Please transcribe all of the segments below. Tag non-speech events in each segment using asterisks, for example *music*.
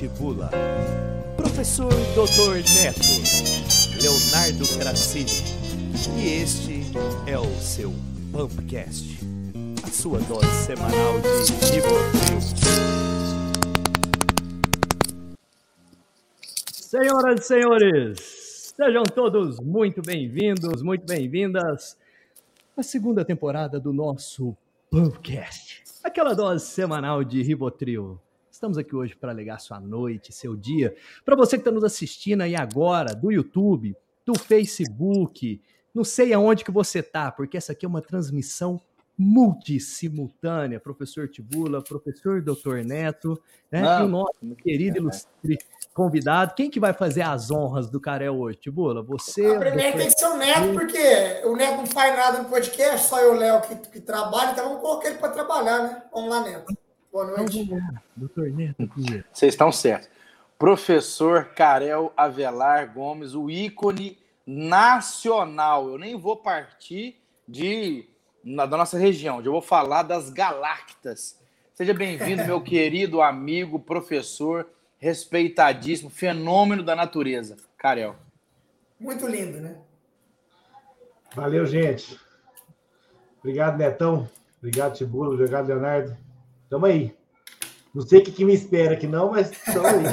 Somos Leonardo Tibula, professor Dr. Neto, Leonardo Cracini, e este é o seu Pumpcast, a sua dose semanal de Rivotril. Senhoras e senhores, sejam todos muito bem-vindos, muito bem-vindas à segunda temporada do nosso Pumpcast, aquela dose semanal de Rivotril. Estamos aqui hoje para alegar sua noite, seu dia. Para você que está nos assistindo aí agora, do YouTube, do Facebook, não sei aonde que você tá, porque essa aqui é uma transmissão multissimultânea. Professor Tibula, professor Dr. Neto, né? Não. E o nosso querido ilustre convidado. Quem que vai fazer as honras do Carel hoje, Tibula? Você? A primeira tem que ser o Neto, porque o Neto não faz nada no podcast, só eu o Léo que, que trabalha, então vamos colocar ele para trabalhar, né? Vamos lá, Neto. Boa Então noite. aqui. Vocês estão certos. Professor Karel Avelar Gomes, o ícone nacional. Eu nem vou partir de na- da nossa região, eu vou falar das Galactas. Seja bem-vindo, meu *laughs* querido amigo, professor, respeitadíssimo, fenômeno da natureza, Karel. Muito lindo, né? Valeu, gente. Obrigado, Netão. Obrigado, Tibula. Obrigado, Leonardo. Tamo aí. Não sei o que, que me espera aqui, não, mas tamo aí.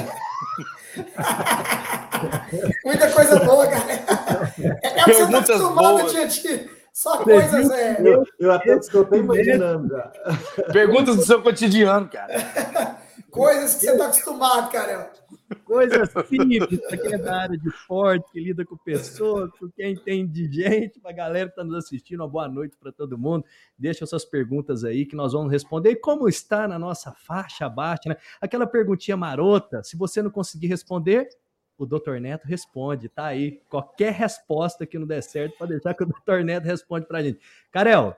*laughs* Muita coisa boa, cara. É, é você tá Perguntas acostumado, boas. gente. Só coisas. É, Eu, eu até estou até imaginando. já. Perguntas do seu cotidiano, cara. *laughs* coisas que você tá acostumado, cara. Coisa simples, para é da área de esporte, que lida com pessoas, com quem entende de gente, para a galera que está nos assistindo, uma boa noite para todo mundo. Deixa suas perguntas aí que nós vamos responder. E como está na nossa faixa abaixo, né? Aquela perguntinha marota, se você não conseguir responder, o Dr. Neto responde, tá aí. Qualquer resposta que não der certo, pode deixar que o Dr. Neto responde para a gente. Carel,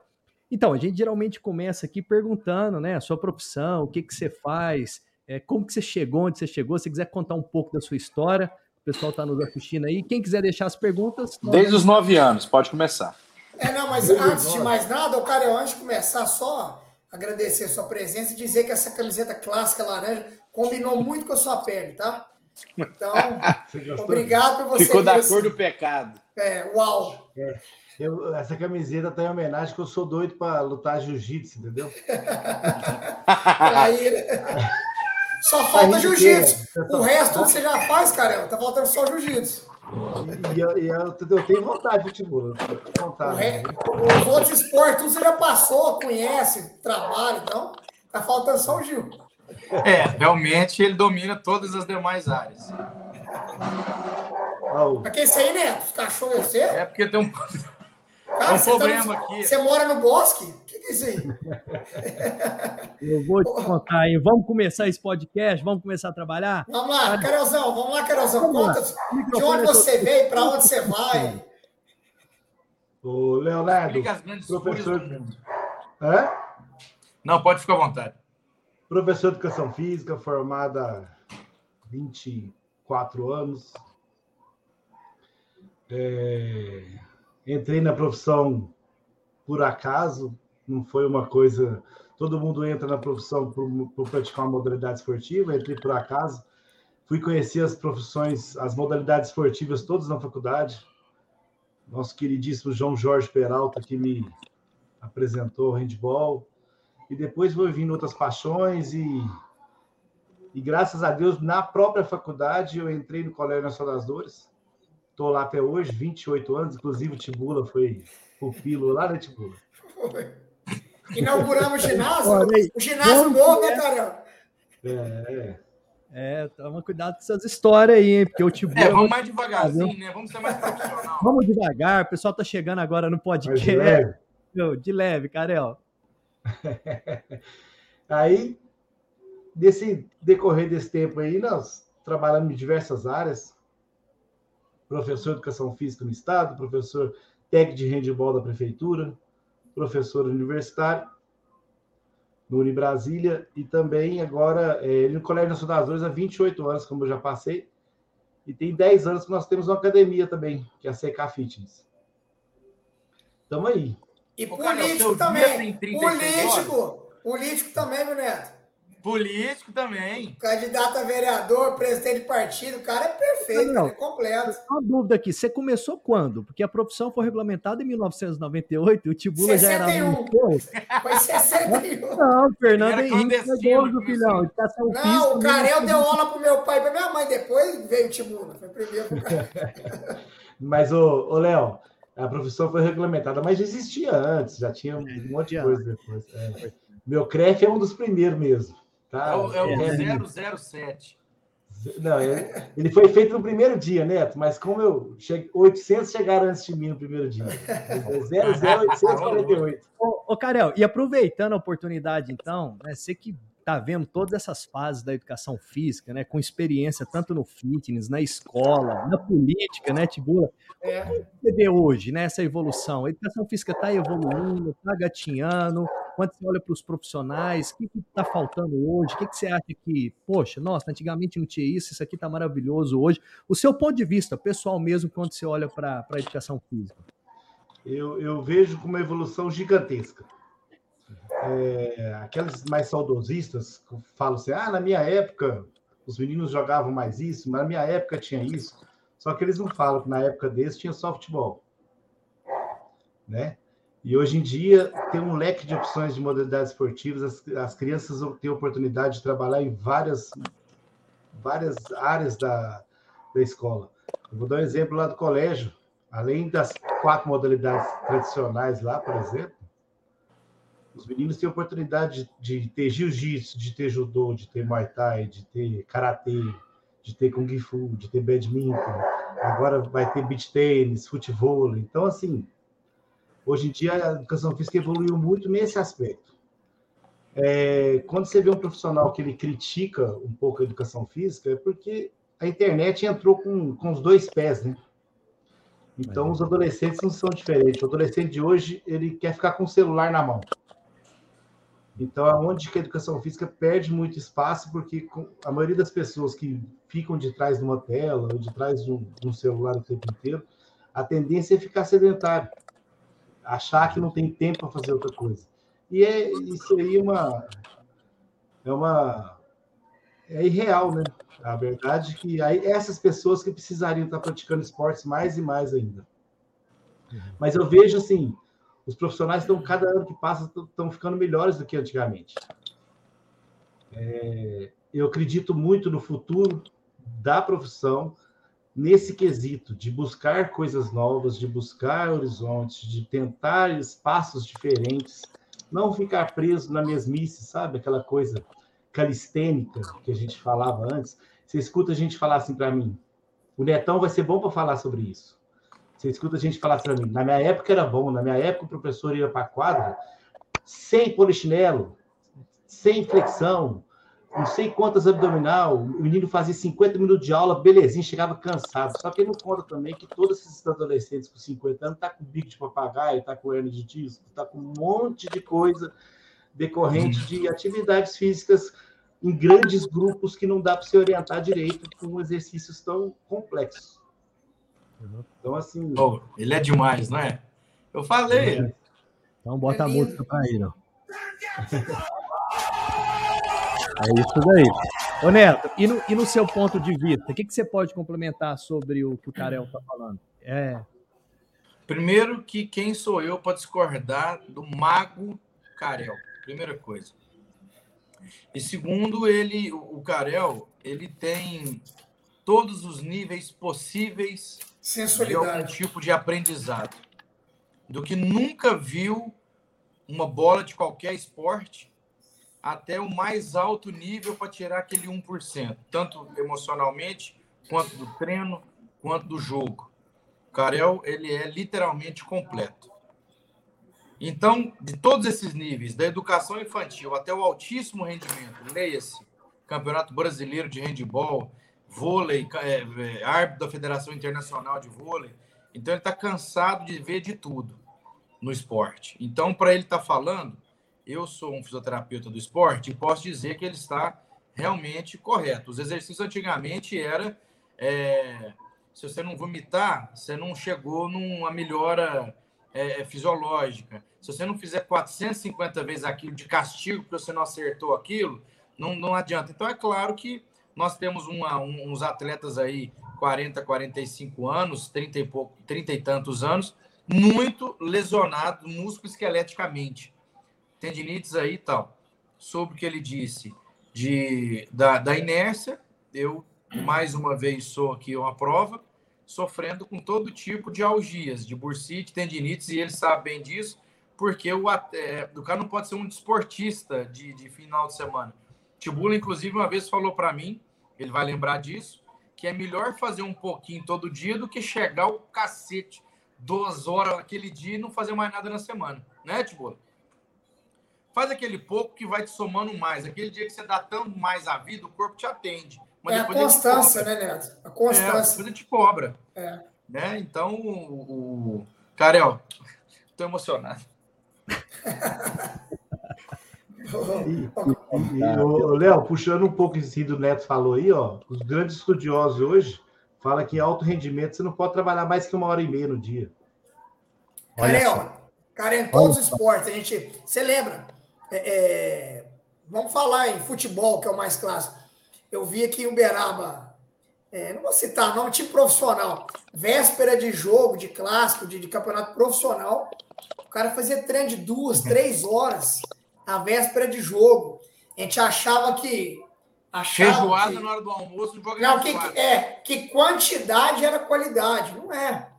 então, a gente geralmente começa aqui perguntando, né, a sua profissão, o que, que você faz, é, como que você chegou, onde você chegou, se você quiser contar um pouco da sua história, o pessoal está nos assistindo aí. Quem quiser deixar as perguntas, nós Desde os nove anos, pode começar. É, não, mas antes de mais nada, o cara, antes de começar, só agradecer a sua presença e dizer que essa camiseta clássica laranja combinou muito com a sua pele, tá? Então, *laughs* obrigado por você. Ficou da cor do pecado. É, uau. Eu- essa camiseta tá em homenagem que eu sou doido para lutar jiu-jitsu, entendeu? *laughs* Aí, *laughs* só falta jiu-jitsu. é, O resto tudo você já faz, cara. Tá faltando só jiu-jitsu. E, e eu, e eu- eu tenho vontade de Tibula. O Vontade. re... Os outros esportes, você já passou, conhece, trabalha, então. Tá faltando só o Gil. É, realmente ele domina todas as demais áreas. Ó, o- Mas que é isso aí, Neto? Os cachorros é seu? É porque tem um. Cara, um você tá problema no- aqui. Você mora no bosque? O que, que é isso aí? *laughs* eu vou te contar aí. Vamos começar esse podcast? Vamos começar a trabalhar? Vamos lá, Carolzão, vamos lá, Carolzão. Vamos lá. Conta de Microfone onde é você veio, pra onde você vai. o Leonardo, professor. Hã? Não, pode ficar à vontade. Professor de Educação Física, formado há 24 anos. É, entrei na profissão por acaso, não foi uma coisa. Todo mundo entra na profissão por, por praticar uma modalidade esportiva, entrei por acaso. Fui conhecer as profissões, as modalidades esportivas todas na faculdade. Nosso queridíssimo João Jorge Peralta, que me apresentou handball e depois foi vindo outras paixões e e graças a Deus na própria faculdade eu entrei no Colégio Nacional das Dores. Estou lá até hoje, 28 anos, inclusive o Tibula foi pupilo lá, né, Tibula? Inauguramos o ginásio. Olha aí. O ginásio Vamos novo, né, Carol? É, É, toma cuidado com essas histórias aí, hein? Porque o Tibula... É, vamos mais devagarzinho, né? Vamos ser mais profissional. Vamos devagar, o pessoal tá chegando agora no podcast. de leve. Meu, De leve, Carel. *laughs* Aí, nesse decorrer desse tempo aí, nós trabalhamos em diversas áreas. Professor de Educação Física no Estado, professor técnico de handebol da Prefeitura, professor universitário no Unibrasília e também agora é, no Colégio Nacional das Dores há 28 anos, como eu já passei. E tem 10 anos que nós temos uma academia também, que é a CK Fitness. Estamos aí. E político também. tem 36 Político. Político também, meu neto. Político também. Candidato a vereador, presidente de partido, o cara é perfeito, não, é completo. Uma dúvida aqui, você começou quando? Porque a profissão foi regulamentada em 1998 e o Tibula 61. já era um Foi 61. Não, Fernando Henrique é do filhão. Educação não, o Carel deu aula pro meu pai e pra minha mãe, depois veio o Tibula. Foi primeiro pro *laughs* Mas, ô, ô Léo, a profissão foi regulamentada, mas já existia antes, já tinha um é, monte de coisa depois. É. Meu CREF é um dos primeiros mesmo. Tá? É o, é o 007. Não, ele, ele, foi feito no primeiro dia, Neto, mas como eu cheguei, 800 chegaram antes de mim no primeiro dia. *laughs* 00848. ô, ô, Carel, e aproveitando a oportunidade, então, né, você que tá vendo todas essas fases da educação física, né, com experiência tanto no fitness, na escola, na política, né, Tibula? É. Como você vê hoje, né, essa evolução? A educação física está evoluindo, está gatinhando, quando você olha para os profissionais, o que está faltando hoje? O que, que, você acha que, poxa, nossa, antigamente não tinha isso, isso aqui está maravilhoso hoje. O seu ponto de vista, pessoal mesmo, quando você olha para a educação física? Eu, eu vejo como uma evolução gigantesca é, aqueles mais saudosistas falam assim: ah, na minha época os meninos jogavam mais isso, mas na minha época tinha isso. Só que eles não falam que na época deles tinha softball. Né? E hoje em dia tem um leque de opções de modalidades esportivas, as, as crianças têm oportunidade de trabalhar em várias, várias áreas da, da escola. Eu vou dar um exemplo lá do colégio. Além das quatro modalidades tradicionais lá, por exemplo, os meninos têm oportunidade de, de ter jiu-jitsu, de ter judô, de ter muay thai, de ter karatê, de ter kung fu, de ter badminton. Agora vai ter beach tênis, futebol. Então, assim, hoje em dia a educação física evoluiu muito nesse aspecto. É, quando você vê um profissional que ele critica um pouco a educação física, é porque a internet entrou com, com os dois pés, né? Então, os adolescentes não são diferentes. O adolescente de hoje, ele quer ficar com o celular na mão. Então, aonde que a educação física perde muito espaço, porque a maioria das pessoas que ficam de trás de uma tela ou de trás de um, de um celular o tempo inteiro, a tendência é ficar sedentário, achar que não tem tempo para fazer outra coisa. E é isso aí é uma é uma é irreal, né? A verdade é que aí essas pessoas que precisariam estar praticando esportes mais e mais ainda. Uhum. Mas eu vejo assim, os profissionais estão, cada ano que passa, estão ficando melhores do que antigamente. É, eu acredito muito no futuro da profissão nesse quesito de buscar coisas novas, de buscar horizontes, de tentar espaços diferentes, não ficar preso na mesmice, sabe? Aquela coisa calistênica que a gente falava antes. Você escuta a gente falar assim para mim: o Netão vai ser bom para falar sobre isso. Você escuta a gente falar mim, na minha época era bom, na minha época o professor ia para a quadra sem polichinelo, sem flexão, não sei quantas abdominal, o menino fazia 50 minutos de aula, belezinha, chegava cansado. Só que ele não conta também que todos esses adolescentes com 50 anos tá com bico de papagaio, tá com hernia de disco, tá com um monte de coisa decorrente de atividades físicas em grandes grupos que não dá para se orientar direito com exercícios tão complexos. Então, assim. Oh, ele é demais, não é? Eu falei. É. Então, bota é a música para ele. É isso daí. Ô, Neto, e no, e no seu ponto de vista, o que, que você pode complementar sobre o que o Carel está falando? É. Primeiro, que quem sou eu para discordar do mago Carel? Primeira coisa. E segundo, ele, o Carel, ele tem todos os níveis possíveis de algum tipo de aprendizado. Do que nunca viu uma bola de qualquer esporte até o mais alto nível para tirar aquele 1%, tanto emocionalmente, quanto do treino, quanto do jogo. O Carel, ele é literalmente completo. Então, de todos esses níveis, da educação infantil até o altíssimo rendimento, leia-se Campeonato Brasileiro de Handebol, vôlei, é, é, árbitro da Federação Internacional de Vôlei. Então ele está cansado de ver de tudo no esporte. Então, para ele estar tá falando, eu sou um fisioterapeuta do esporte e posso dizer que ele está realmente correto. Os exercícios antigamente era é, se você não vomitar, você não chegou numa melhora é, fisiológica. Se você não fizer 450 vezes aquilo de castigo porque você não acertou aquilo, não, não adianta. Então, é claro que nós temos uma, uns atletas aí, 40, 45 anos, 30 e, pouco, 30 e tantos anos, muito lesionados músculo esqueleticamente. Tendinites aí e tal. Sobre o que ele disse de, da, da inércia, eu, mais uma vez, sou aqui uma prova, sofrendo com todo tipo de algias, de bursite, tendinites, e ele sabe bem disso, porque o, é, o cara não pode ser um desportista de, de final de semana. Tibula, inclusive, uma vez falou para mim, ele vai lembrar disso, que é melhor fazer um pouquinho todo dia do que chegar o cacete duas horas aquele dia e não fazer mais nada na semana, né, Tibula? Faz aquele pouco que vai te somando mais. Aquele dia que você dá tanto mais a vida, o corpo te atende. Mas é a constância, né, Neto? A constância. É, depois te cobra. É. Né? Então, o. Carel, tô emocionado. *laughs* Léo, puxando um pouco isso do Neto falou aí, ó, os grandes estudiosos hoje falam que alto rendimento você não pode trabalhar mais que uma hora e meia no dia. Carel, cara, em todos os esportes, a gente. Você lembra? É, é, vamos falar em futebol, que é o mais clássico. Eu vi aqui em Uberaba, é, não vou citar não, time profissional, véspera de jogo, de clássico, de, de campeonato profissional, o cara fazia treino de duas, três horas a véspera de jogo. A gente achava que. Achava Feijoada que, na hora do almoço, não, não que, é, que quantidade era qualidade. Não é.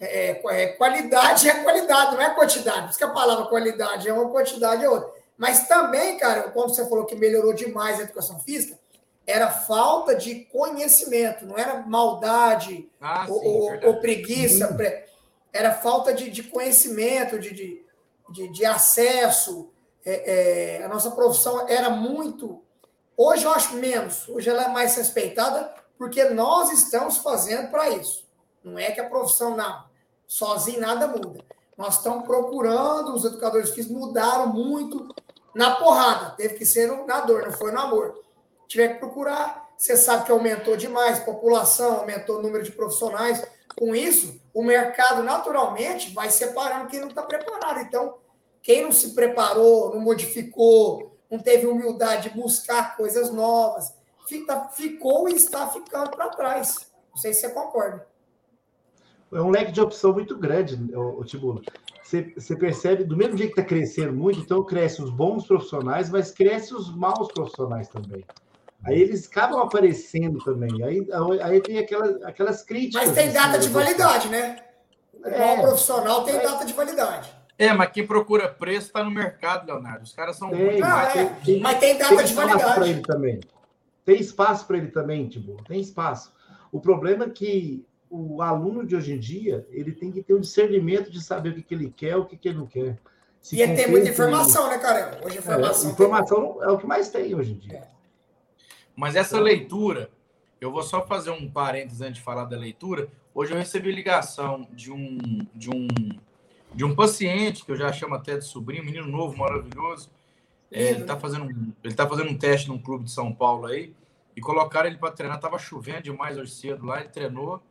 É, é, é, qualidade é qualidade, não é quantidade. Por isso que a palavra qualidade é uma, quantidade é outra. Mas também, cara, como você falou que melhorou demais a educação física, era falta de conhecimento, não era maldade ah, ou, sim, ou, ou, preguiça, era falta de, de conhecimento, de, de, de, de acesso, é, é, a nossa profissão era muito. Hoje eu acho menos, hoje ela é mais respeitada porque nós estamos fazendo para isso. Não é que a profissão, não, sozinho nada muda. Nós estamos procurando, os educadores físicos mudaram muito na porrada, teve que ser na dor, não foi no amor. Tiver que procurar, você sabe que aumentou demais, população, aumentou o número de profissionais. Com isso, o mercado naturalmente vai separando quem não está preparado. Então, quem não se preparou, não modificou, não teve humildade de buscar coisas novas, fica, ficou e está ficando para trás. Não sei se você concorda. É um leque de opção muito grande, o Tibula. Você, você percebe, do mesmo jeito que está crescendo muito, então cresce os bons profissionais, mas cresce os maus profissionais também. Aí eles acabam aparecendo também. Aí, aí tem aquelas, aquelas críticas. Mas tem data de validade, né? O é, profissional tem data de validade. É, mas quem procura preço está no mercado, Leonardo. Os caras são tem, muito mais. É, tem, mas tem data tem de validade. Para ele também. Tem espaço para ele também, Tibo. Tem espaço. O problema é que o aluno de hoje em dia ele tem que ter um discernimento de saber o que, que ele quer, o que, que ele não quer. Se e tem muita informação, né, cara? Hoje informação. É, informação é o que mais tem hoje em dia. É. Mas essa leitura, eu vou só fazer um parênteses antes de falar da leitura. Hoje eu recebi ligação de um, de um de um paciente, que eu já chamo até de sobrinho, menino novo, maravilhoso. É, ele está fazendo, um, ele tá fazendo um teste num clube de São Paulo aí, e colocaram ele para treinar. Tava chovendo demais hoje cedo lá, ele treinou,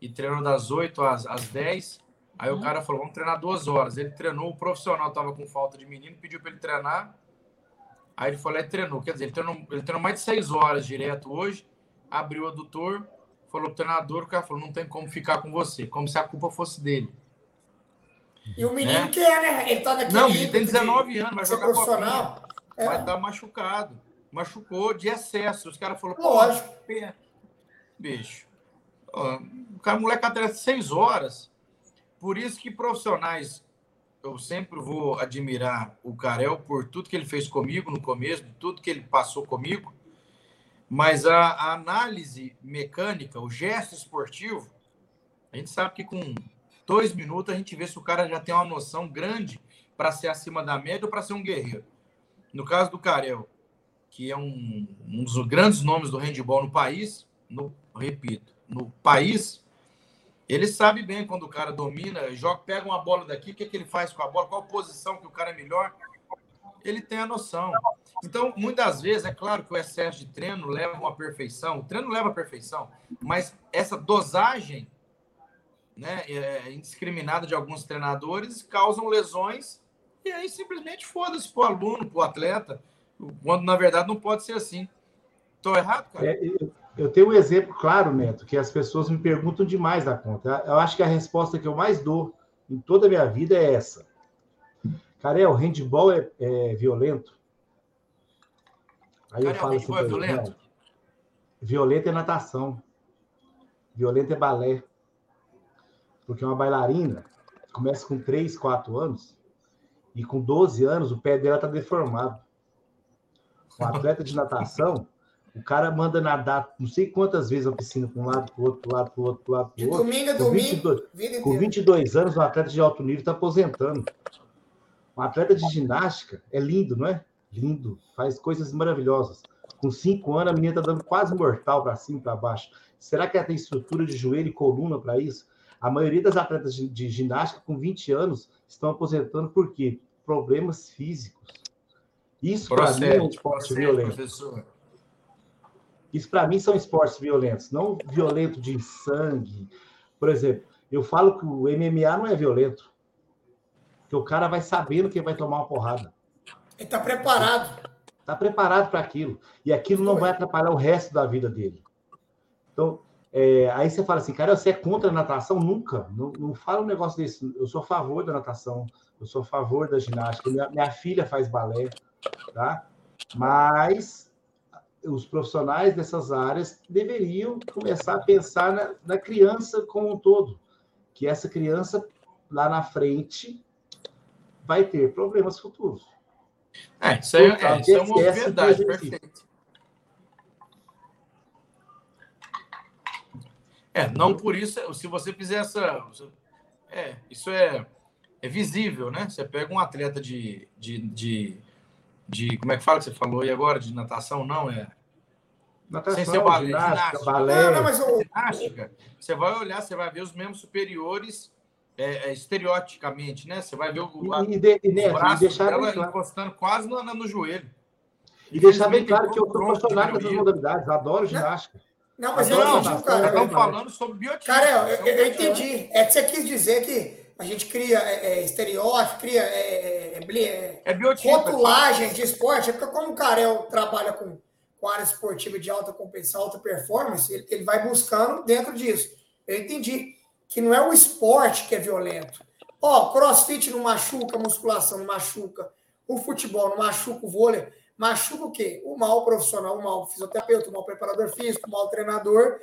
e treinou das 8 às, às 10. Aí uhum. o cara falou: vamos treinar duas horas. Ele treinou, o profissional estava com falta de menino, pediu para ele treinar. Aí ele falou: é, treinou. Quer dizer, ele treinou, ele treinou mais de 6 horas direto hoje, abriu o adutor, falou pro treinador, o cara falou: não tem como ficar com você, como se a culpa fosse dele. E o menino né? quer, né? Ele tá naquele. Não, ele tem 19 de, anos, vai jogar profissional. É. Vai estar machucado. Machucou de excesso. Os caras falaram, Lógico. Bicho. o cara, moleque até 6 horas. Por isso que profissionais, eu sempre vou admirar o Carel por tudo que ele fez comigo no começo, de tudo que ele passou comigo. Mas a, a análise mecânica, o gesto esportivo, a gente sabe que com dois minutos a gente vê se o cara já tem uma noção grande para ser acima da média ou para ser um guerreiro. No caso do Carel, que é um, um dos grandes nomes do handball no país, no, repito, no país, ele sabe bem quando o cara domina, joga, pega uma bola daqui, o que, é que ele faz com a bola, qual posição que o cara é melhor. Ele tem a noção. Então, muitas vezes, é claro que o excesso de treino leva uma perfeição, o treino leva a perfeição, mas essa dosagem né, é, indiscriminada de alguns treinadores causam lesões e aí simplesmente foda-se para o aluno, para o atleta. quando na verdade não pode ser assim. Estou errado, cara? É, eu, eu, tenho um exemplo claro, Neto, que as pessoas me perguntam demais da conta. Eu acho que a resposta que eu mais dou em toda a minha vida é essa. Carel, handball é, é violento? Aí Carel, eu falo assim, é violento? violento é natação. Violento é balé. Porque uma bailarina começa com 3, 4 anos e com 12 anos o pé dela está deformado. Um *laughs* atleta de natação, o cara manda nadar não sei quantas vezes a piscina para um lado, para o outro, para o lado, para o outro, para o outro. De domingo a domingo. 22, com 22 anos, um atleta de alto nível está aposentando. Um atleta de ginástica é lindo, não é? Lindo, faz coisas maravilhosas. Com 5 anos, a menina está dando quase mortal para cima e para baixo. Será que ela tem estrutura de joelho e coluna para isso? A maioria das atletas de, de ginástica com 20 anos estão aposentando por quê? Problemas físicos. Isso para mim é um esporte violento. Professor. Isso para mim são esportes violentos, não violento de sangue. Por exemplo, eu falo que o MMA não é violento. Que o cara vai sabendo que vai tomar uma porrada. Ele está preparado. Está preparado para aquilo. E aquilo não vai atrapalhar o resto da vida dele. Então, é, aí você fala assim, cara, você é contra a natação? Nunca. Não, não fala um negócio desse. Eu sou a favor da natação, eu sou a favor da ginástica. Minha, minha filha faz balé, tá? Mas os profissionais dessas áreas deveriam começar a pensar na, na criança como um todo. Que essa criança, lá na frente, vai ter problemas futuros. É, isso, é, é, isso é uma verdade, perfeito. É, não por isso, se você fizer essa. É, isso é, é visível, né? Você pega um atleta de, de, de, de. Como é que fala que você falou aí agora? De natação? Não, é. Natação, Sem ser balé, ginástica, ginástica, balé. Não, não, mas eu... ginástica, você vai olhar, você vai ver os membros superiores é, é, estereoticamente, né? Você vai ver o, e, de, e, né, braço deixar dela claro. encostando quase no, no joelho. E deixar bem claro que eu sou profissional dessas modalidades, adoro ginástica. Não, mas eu não, cara. Estamos falando sobre biotipo. Cara, eu, eu, eu, entendi. É que você quis dizer que a gente cria é, é, estereótipo, cria é, é, é, é biotipo, rotulagens de esporte. É porque como o Carel trabalha com, com área esportiva de alta competição, alta performance, ele, ele vai buscando dentro disso. Eu entendi que não é o esporte que é violento. Ó, crossfit não machuca, musculação não machuca, o futebol não machuca, o vôlei machuca o quê? O mal profissional, o mal fisioterapeuta, o mal preparador físico, o mal treinador,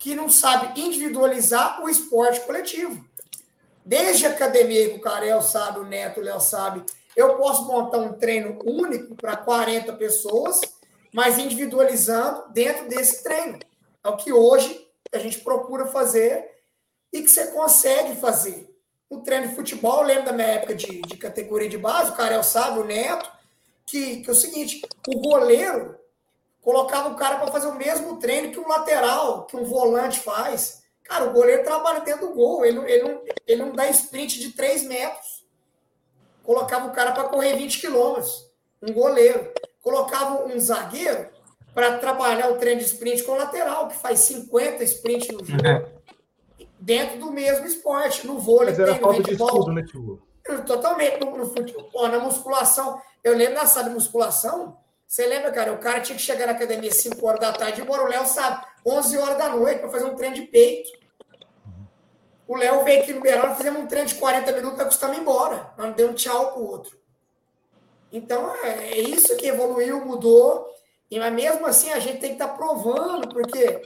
que não sabe individualizar o esporte coletivo. Desde a academia o Carel sabe, o Neto, o Léo sabe, eu posso montar um treino único para 40 pessoas, mas individualizando dentro desse treino. É o que hoje a gente procura fazer e que você consegue fazer. O treino de futebol, eu lembro da minha época de, de categoria de base, o Carel sabe, o Neto, que, que é o seguinte: o goleiro colocava o cara para fazer o mesmo treino que um lateral, que um volante faz. Cara, o goleiro trabalha dentro do gol, ele, ele, não, ele não dá sprint de 3 metros. Colocava o cara para correr 20 quilômetros, um goleiro. Colocava um zagueiro para trabalhar o treino de sprint com o lateral, que faz 50 sprint no jogo. É. Dentro do mesmo esporte, no vôlei. Mas era falta de estudo, né, Tio? Totalmente. No, no futebol, na musculação. Eu lembro na sala de musculação, você lembra, cara? O cara tinha que chegar na academia 5 horas da tarde, embora o Léo sabe, 11 horas da noite, para fazer um treino de peito. O Léo veio aqui no Beirão, fizemos um treino de 40 minutos para custar embora. Nós deu um tchau pro outro. Então, é, é isso que evoluiu, mudou. E, mas mesmo assim, a gente tem que estar tá provando, porque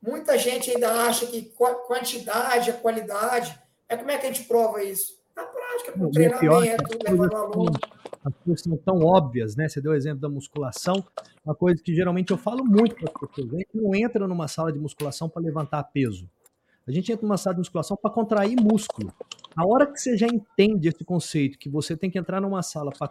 muita gente ainda acha que quantidade é qualidade. Mas como é que a gente prova isso? Na prática, com treinamento, levando aluno as coisas são tão óbvias, né? Você deu o exemplo da musculação, uma coisa que geralmente eu falo muito para as pessoas. A gente não entra numa sala de musculação para levantar peso. A gente entra numa sala de musculação para contrair músculo. A hora que você já entende esse conceito, que você tem que entrar numa sala para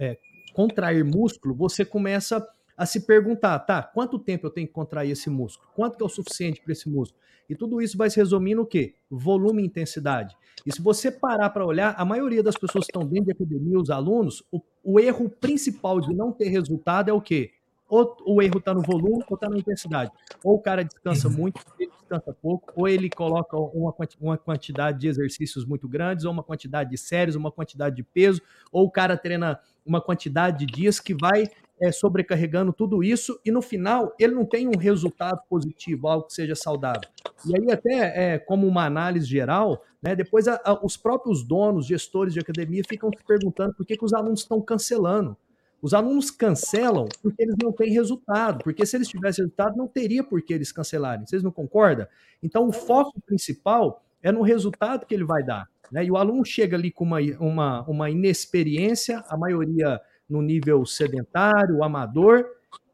é, contrair músculo, você começa a se perguntar, tá, quanto tempo eu tenho que contrair esse músculo? Quanto que é o suficiente para esse músculo? E tudo isso vai se resumir no quê? Volume e intensidade. E se você parar para olhar, a maioria das pessoas que estão dentro de academia, os alunos, o, o erro principal de não ter resultado é o quê? Ou o erro está no volume ou está na intensidade. Ou o cara descansa muito, descansa pouco, ou ele coloca uma, uma quantidade de exercícios muito grandes, ou uma quantidade de séries, uma quantidade de peso, ou o cara treina uma quantidade de dias que vai é, sobrecarregando tudo isso e no final ele não tem um resultado positivo, algo que seja saudável. E aí, até é, como uma análise geral, né, depois a, a, os próprios donos, gestores de academia ficam se perguntando por que, que os alunos estão cancelando. Os alunos cancelam porque eles não têm resultado, porque se eles tivessem resultado, não teria por que eles cancelarem. Vocês não concordam? Então, o foco principal é no resultado que ele vai dar. Né? E o aluno chega ali com uma, uma, uma inexperiência, a maioria no nível sedentário, amador,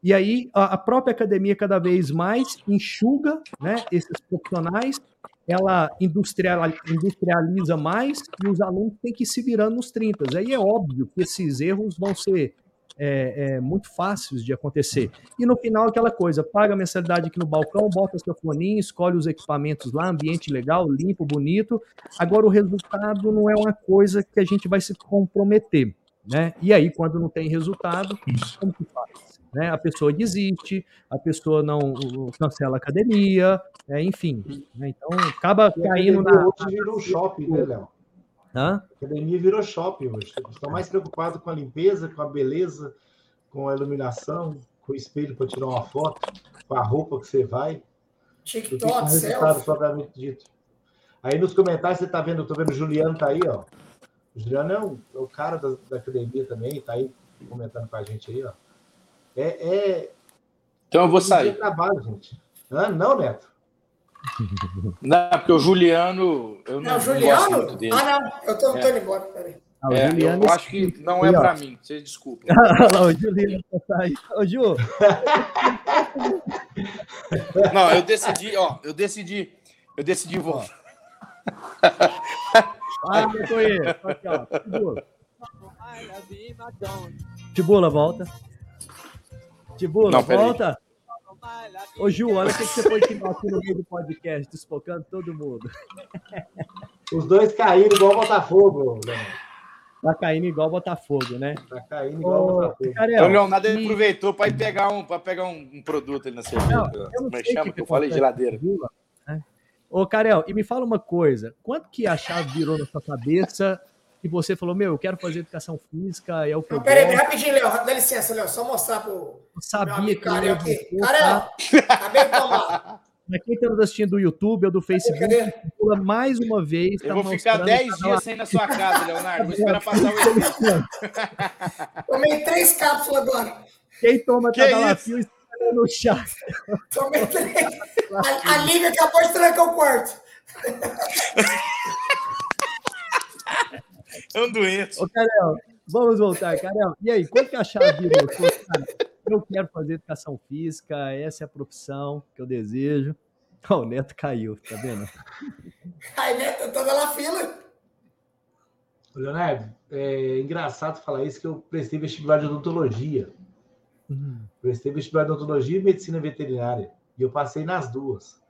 e aí a, própria academia cada vez mais enxuga né, esses profissionais, ela industrializa mais e os alunos têm que ir se virando nos 30. Aí é óbvio que esses erros vão ser é, é, muito fáceis de acontecer. E no final, aquela coisa: paga a mensalidade aqui no balcão, bota seu foninho, escolhe os equipamentos lá, ambiente legal, limpo, bonito. Agora, o resultado não é uma coisa que a gente vai se comprometer. Né? E aí, quando não tem resultado, como que faz? Né? A pessoa desiste, a pessoa não cancela a academia, né? enfim. Né? Então, acaba caindo na. Hoje virou shopping, né, Léo? Hã? A academia virou shopping hoje. Estão mais preocupados com a limpeza, com a beleza, com a iluminação, com o espelho para tirar uma foto, com a roupa que você vai. TikTok, resultado propriamente dito. Aí nos comentários você está vendo, estou vendo o Juliano tá aí, ó. O Juliano é o, é o cara da, da, academia também, tá aí comentando com a gente aí, ó. É, é... Então eu vou sair. trabalho, gente. Ah, não, Neto. *laughs* Não, porque o Juliano. Eu não, não Juliano? Não dele. Ah, não. Eu tô, é. tô indo embora, peraí. Ah, é, eu acho que não é para mim, vocês desculpem. *laughs* o Juliano tá aí. Ô, Ju. Não, eu decidi, ó, eu decidi, eu decidi voltar. *laughs* Ah, Motoê. Aqui, ó. Tibula. Tibula, volta. Tibula, Não, volta. Ô, Ju, olha o que você foi tirar aqui no meio do podcast, despocando todo mundo. Os dois caíram igual Botafogo, Leonardo. Tá caindo igual Botafogo, né? Tá caindo igual Ô, Botafogo. Carel, o Leonardo e... aproveitou para ir pegar um, para pegar um, um, produto ali na cerveja. Não, eu não Como é chama que, que eu falei? Geladeira. Ô, Karel, e me fala uma coisa: quando que a chave virou na sua cabeça e você falou, meu, eu quero fazer educação física, é o que eu Peraí, peraí, rapidinho, Léo, dá licença, Léo, só mostrar pro. Eu sabia que. Karel aqui. Karel, acabei de tomar. Pra quem está nos assistindo do YouTube ou do Facebook, pula mais uma vez. Eu tá vou ficar 10 dias sem na sua casa, Leonardo. Vou esperar passar o efeito. Tomei três cápsulas agora. Quem toma Tadalafil no três. A, a Lívia acabou de trancar o quarto. É um doente. Ô, Carel, vamos voltar, Carel. E aí, quando que a chave virou? eu quero fazer educação física, essa é a profissão que eu desejo. Oh, o Neto caiu, tá vendo? Ai, Neto, toda na fila. Leonardo, é engraçado falar isso que eu prestei vestibular de odontologia. Uhum. Prestei vestibular de odontologia e medicina veterinária. E eu passei nas duas.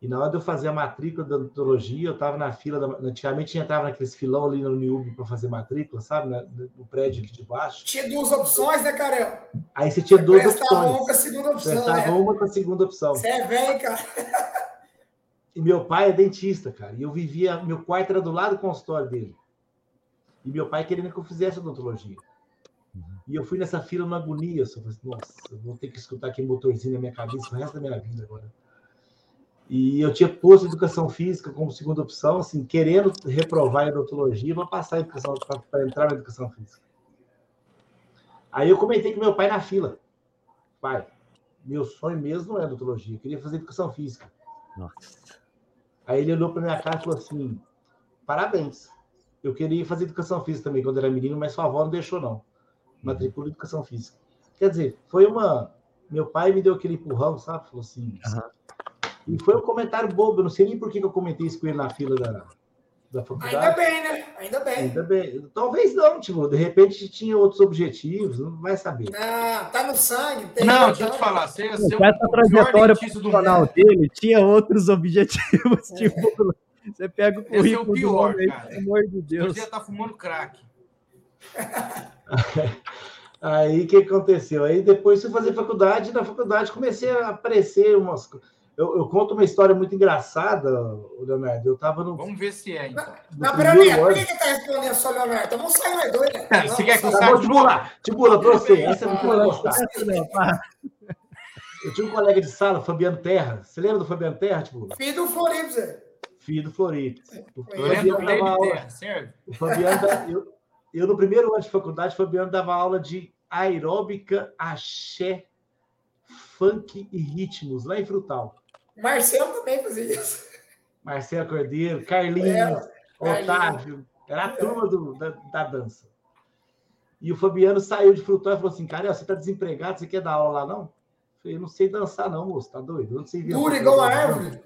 E na hora de eu fazer a matrícula da odontologia, eu estava na fila. Da... Antigamente entrava naqueles filão ali no Niub para fazer matrícula, sabe? No prédio aqui de baixo. Tinha duas opções, né, Carel? Aí você tinha duas opções. uma com a segunda opção. Prestava né? uma com a segunda opção. Você é velho, cara. E meu pai é dentista, cara. E eu vivia. Meu quarto era do lado do consultório dele. E meu pai querendo que eu fizesse odontologia. E eu fui nessa fila numa agonia. Só falei, nossa, eu vou ter que escutar aquele motorzinho na minha cabeça o resto da minha vida agora. E eu tinha posto educação física como segunda opção, assim, querendo reprovar em odontologia para passar a educação, para entrar na educação física. Aí eu comentei com meu pai na fila. Pai, meu sonho mesmo não é odontologia, eu queria fazer educação física. Nossa. Aí ele olhou para minha cara e falou assim: parabéns. Eu queria fazer educação física também quando era menino, mas sua avó não deixou, não matricula em educação física. Quer dizer, foi uma. Meu pai me deu aquele empurrão, sabe? Falou assim. Uhum. E foi um comentário bobo, eu não sei nem por que eu comentei isso com ele na fila da, da faculdade. Ainda bem, né? Ainda bem. Ainda bem. Talvez não, tipo, de repente tinha outros objetivos, não vai saber. Ah, tá no sangue. Tem não, deixa eu te falar. Você, você essa trajetória profissional dele tinha outros objetivos, *laughs* é. tipo. Você pega o currículo Esse é o pior, do homem, cara. pelo amor de Deus. Você tá fumando crack. *laughs* Aí o que aconteceu? Aí depois fui fazer faculdade, na faculdade comecei a aparecer umas. Eu, eu, conto uma história muito engraçada, Leonardo. Eu estava no. Vamos ver se é, então. Não, peraí, por que está respondendo só, Leonardo? Vamos sair mais dois, né? É, você quer que eu tá saia? Tibula, Tibula, pra você. Essa é muito gostar. Eu tinha um colega de sala, Fabiano Terra. Você lembra do Fabiano Terra, Tibula? Filho do Floripo, Zé. Filho do Floripo. O Fabiano dava aula. Certo? O Fabiano, eu, eu, no primeiro ano de faculdade, o Fabiano dava aula de aeróbica, axé, funk e ritmos, lá em Frutal. Marcelo também fazia isso. Marcelo Cordeiro, Carlinhos, é, Otávio. Era a turma do, da, da, dança. E o Fabiano saiu de Frutal e falou assim: Cara, você está desempregado, você quer dar aula lá, não? Eu falei, não sei dançar, não, moço, tá doido? Eu não sei Dura igual a árvore.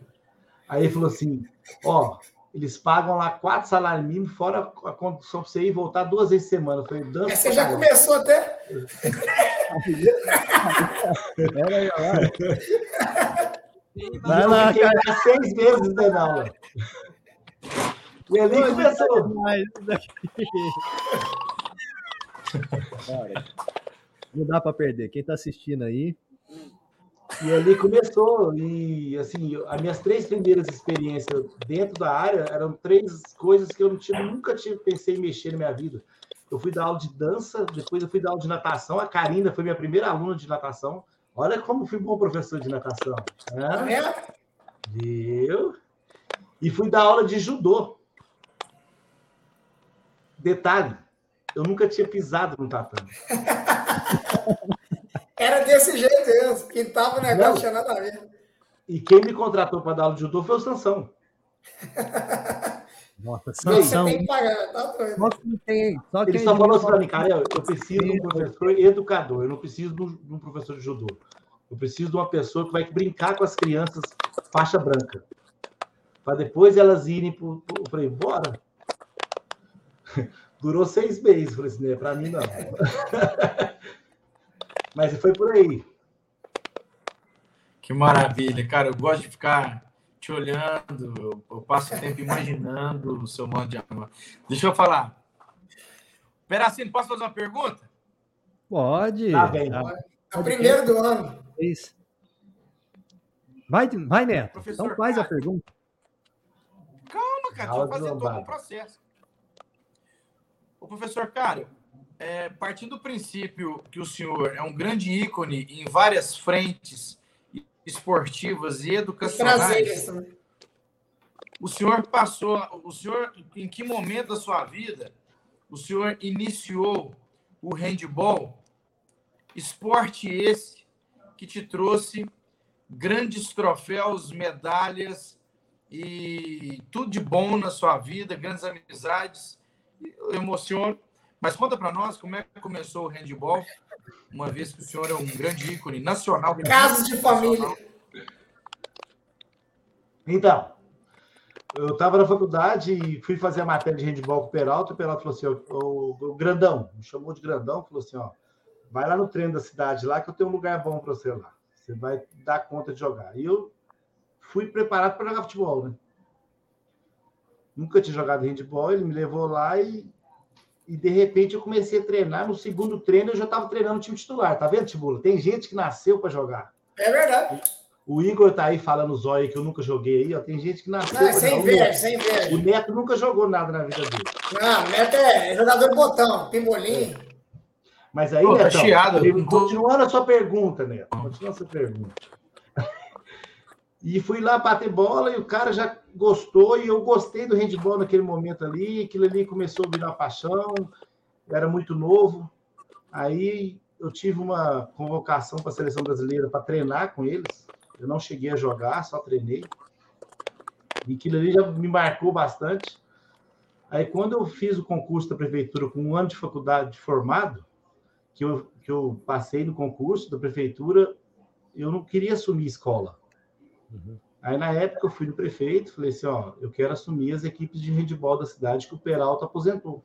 Aí ele falou assim: Ó, eles pagam lá quatro salários mínimos, fora a condição para você ir e voltar duas vezes por semana. Falei, dança. Você já começou até. Pera aí, Vai lá, cara. seis meses dando aula. E ali começou. Não dá para perder. Quem está assistindo aí. E ali começou. E assim, as minhas três primeiras experiências dentro da área eram três coisas que eu não tinha, nunca tinha pensei em mexer na minha vida. Eu fui dar aula de dança, depois eu fui dar aula de natação. A Karina foi minha primeira aluna de natação. Olha como fui bom professor de natação. Né? É? Viu? E fui dar aula de judô. Detalhe, eu nunca tinha pisado no tatame. *laughs* Desse jeito mesmo. Pintava o negócio, não tinha nada a ver. E quem me contratou para dar aula de judô foi o Sansão. *laughs* Nossa, Sansão. Você tem que pagar, tá doido. Só que tem. Só Ele só falou assim para mim, cara, eu, eu preciso de um professor educador, eu não preciso de um professor de judô. Eu preciso de uma pessoa que vai brincar com as crianças faixa branca. Para depois elas irem para. Eu falei, bora. *laughs* Durou seis meses. Falei assim, né? Para mim, não. *laughs* Mas foi por aí. Que maravilha, cara. Eu gosto de ficar te olhando, eu passo o tempo imaginando o seu modo de amor. Deixa eu falar. Peracino, posso fazer uma pergunta? Pode. Tá bem. É o primeiro do ano. Isso. Vai, vai Neto. Professor, então faz cara, a pergunta. Calma, cara. Deixa eu fazer todo o processo. O professor Cário, é, partindo do princípio que o senhor é um grande ícone em várias frentes esportivas e educacionais, o senhor passou, o senhor, em que momento da sua vida o senhor iniciou o handball, esporte esse que te trouxe grandes troféus, medalhas e tudo de bom na sua vida, grandes amizades. Eu emociono mas conta para nós como é que começou o handball, uma vez que o senhor é um grande ícone nacional. Casos de família. Então, eu estava na faculdade e fui fazer a matéria de handball com o Peralta. O Peralta falou assim: o, o, o Grandão, me chamou de Grandão, falou assim: ó, vai lá no treino da cidade lá que eu tenho um lugar bom para você lá. Você vai dar conta de jogar. E eu fui preparado para jogar futebol, né? Nunca tinha jogado handball, ele me levou lá e e de repente eu comecei a treinar. No segundo treino eu já estava treinando o time titular. Tá vendo, Tibula? Tem gente que nasceu para jogar. É verdade. O Igor tá aí falando zóio que eu nunca joguei aí, ó. Tem gente que nasceu. Não, sem ver, sem ver. O Neto nunca jogou nada na vida dele. Não, o Neto é jogador botão, pimbolim. Mas aí, Pô, Neto, tá chiado. continuando a sua pergunta, Neto. Continua a sua pergunta. E fui lá bater bola e o cara já gostou e eu gostei do handball naquele momento ali. Aquilo ali começou a virar paixão, era muito novo. Aí eu tive uma convocação para a seleção brasileira para treinar com eles. Eu não cheguei a jogar, só treinei. E aquilo ali já me marcou bastante. Aí, quando eu fiz o concurso da prefeitura com um ano de faculdade formado, que eu, que eu passei no concurso da prefeitura, eu não queria assumir escola. Uhum. Aí, na época, eu fui no prefeito, falei assim, ó, eu quero assumir as equipes de handball da cidade que o Peralta aposentou.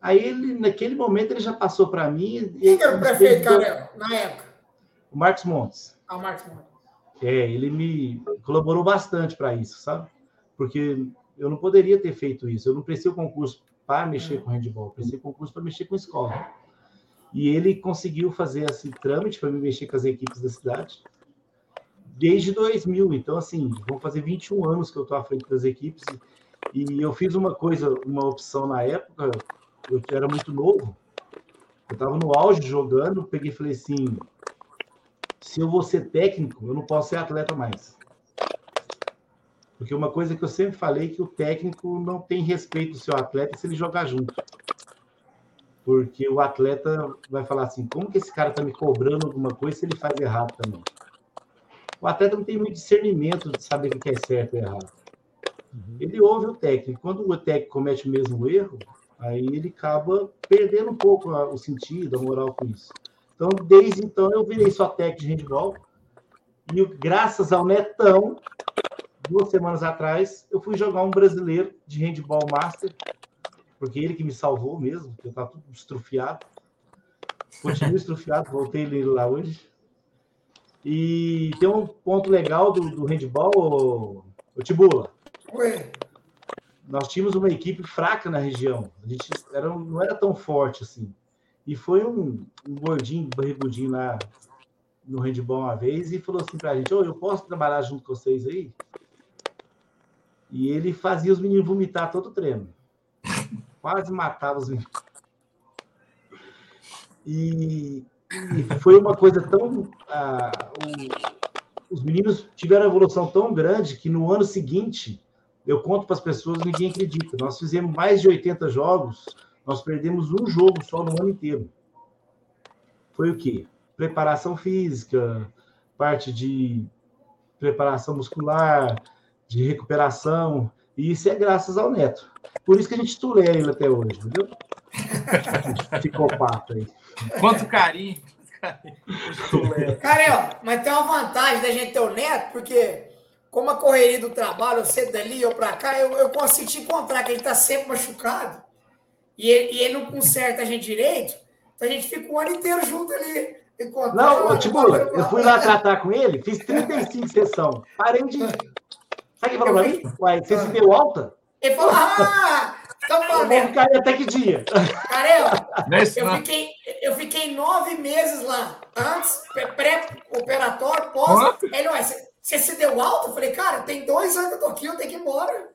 Aí, ele, naquele momento, ele já passou para mim... Quem era o prefeito, cara, na época? O Marcos Montes. Ah, o Marcos Montes. É, ele me colaborou bastante para isso, sabe? Porque eu não poderia ter feito isso. Eu não prestei o concurso para mexer com handball, prestei o concurso para mexer com escola. E ele conseguiu fazer esse trâmite para me mexer com as equipes da cidade desde 2000. Então, assim, vão fazer 21 anos que eu estou à frente das equipes. E eu fiz uma coisa, uma opção na época, eu era muito novo, eu estava no auge jogando, peguei e falei assim: se eu vou ser técnico, eu não posso ser atleta mais. Porque uma coisa que eu sempre falei é que o técnico não tem respeito do seu atleta se ele jogar junto. Porque o atleta vai falar assim: como que esse cara está me cobrando alguma coisa se ele faz errado também? O atleta não tem muito discernimento de saber o que é certo e errado. Uhum. Ele ouve o técnico. Quando o técnico comete o mesmo erro, aí ele acaba perdendo um pouco o sentido, a moral com isso. Então, desde então, eu virei só técnico de handball. E graças ao Netão, duas semanas atrás, eu fui jogar um brasileiro de handball master, porque ele que me salvou mesmo, porque eu estava tudo estrufiado. Continuo estrufiado, voltei nele lá hoje. E tem um ponto legal do, do handball, o, o Tibula. Oi. Nós tínhamos uma equipe fraca na região. A gente era, não era tão forte assim. E foi um, um gordinho, barrigudinho lá no handball uma vez e falou assim pra gente: oh, eu posso trabalhar junto com vocês aí? E ele fazia os meninos vomitar todo o treino. *laughs* Quase matava os meninos. E, e foi uma coisa tão. Ah, os meninos tiveram uma evolução tão grande que no ano seguinte eu conto para as pessoas, ninguém acredita. Nós fizemos mais de 80 jogos, nós perdemos um jogo só no ano inteiro. Foi o quê? Preparação física, parte de preparação muscular, de recuperação, e isso é graças ao Neto. Por isso que a gente tolera ele até hoje, entendeu? *laughs* Psicopata aí. Quanto carinho. Cara, mas tem uma vantagem da gente ter o Neto, porque como a correria do trabalho, eu sei dali ou para cá, eu, eu consigo te encontrar, que ele está sempre machucado. E ele, e ele, não conserta a gente direito, então a gente fica o ano inteiro junto ali. Não, tipo, eu fui lá tratar com ele, fiz 35 sessões. Parei de. Sabe o que falou pra mim? Uai, você se deu alta? Ele falou, ah, tá valendo. Cair até que dia? Caramba, eu fiquei, eu fiquei nove meses lá. Antes, pré-operatório, pós. Ele, uai, você você se deu alto? Eu falei, cara, tem dois anos que eu tô aqui, eu tenho que ir embora.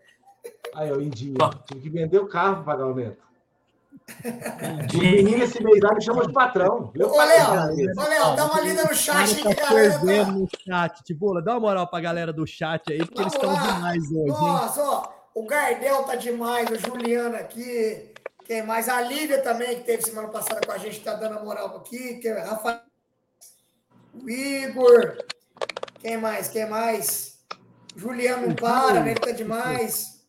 Aí, eu Indinho, tive que vender o carro para pagar o neto. O menino esse mês lá me chamou de patrão. Eu ô, Léo, Léo, dá uma lida no chat. Tá perdendo tá... no chat. Tibula, dá uma moral pra galera do chat aí, porque Vamos eles estão demais hoje. Nossa, ó, o Gardel tá demais, o Juliano aqui. Quem mais? A Lívia também, que teve semana passada com a gente, tá dando a moral aqui. Que é Rafael. O Igor. Quem mais? Quem mais? Juliano não para, né? Ele tá demais.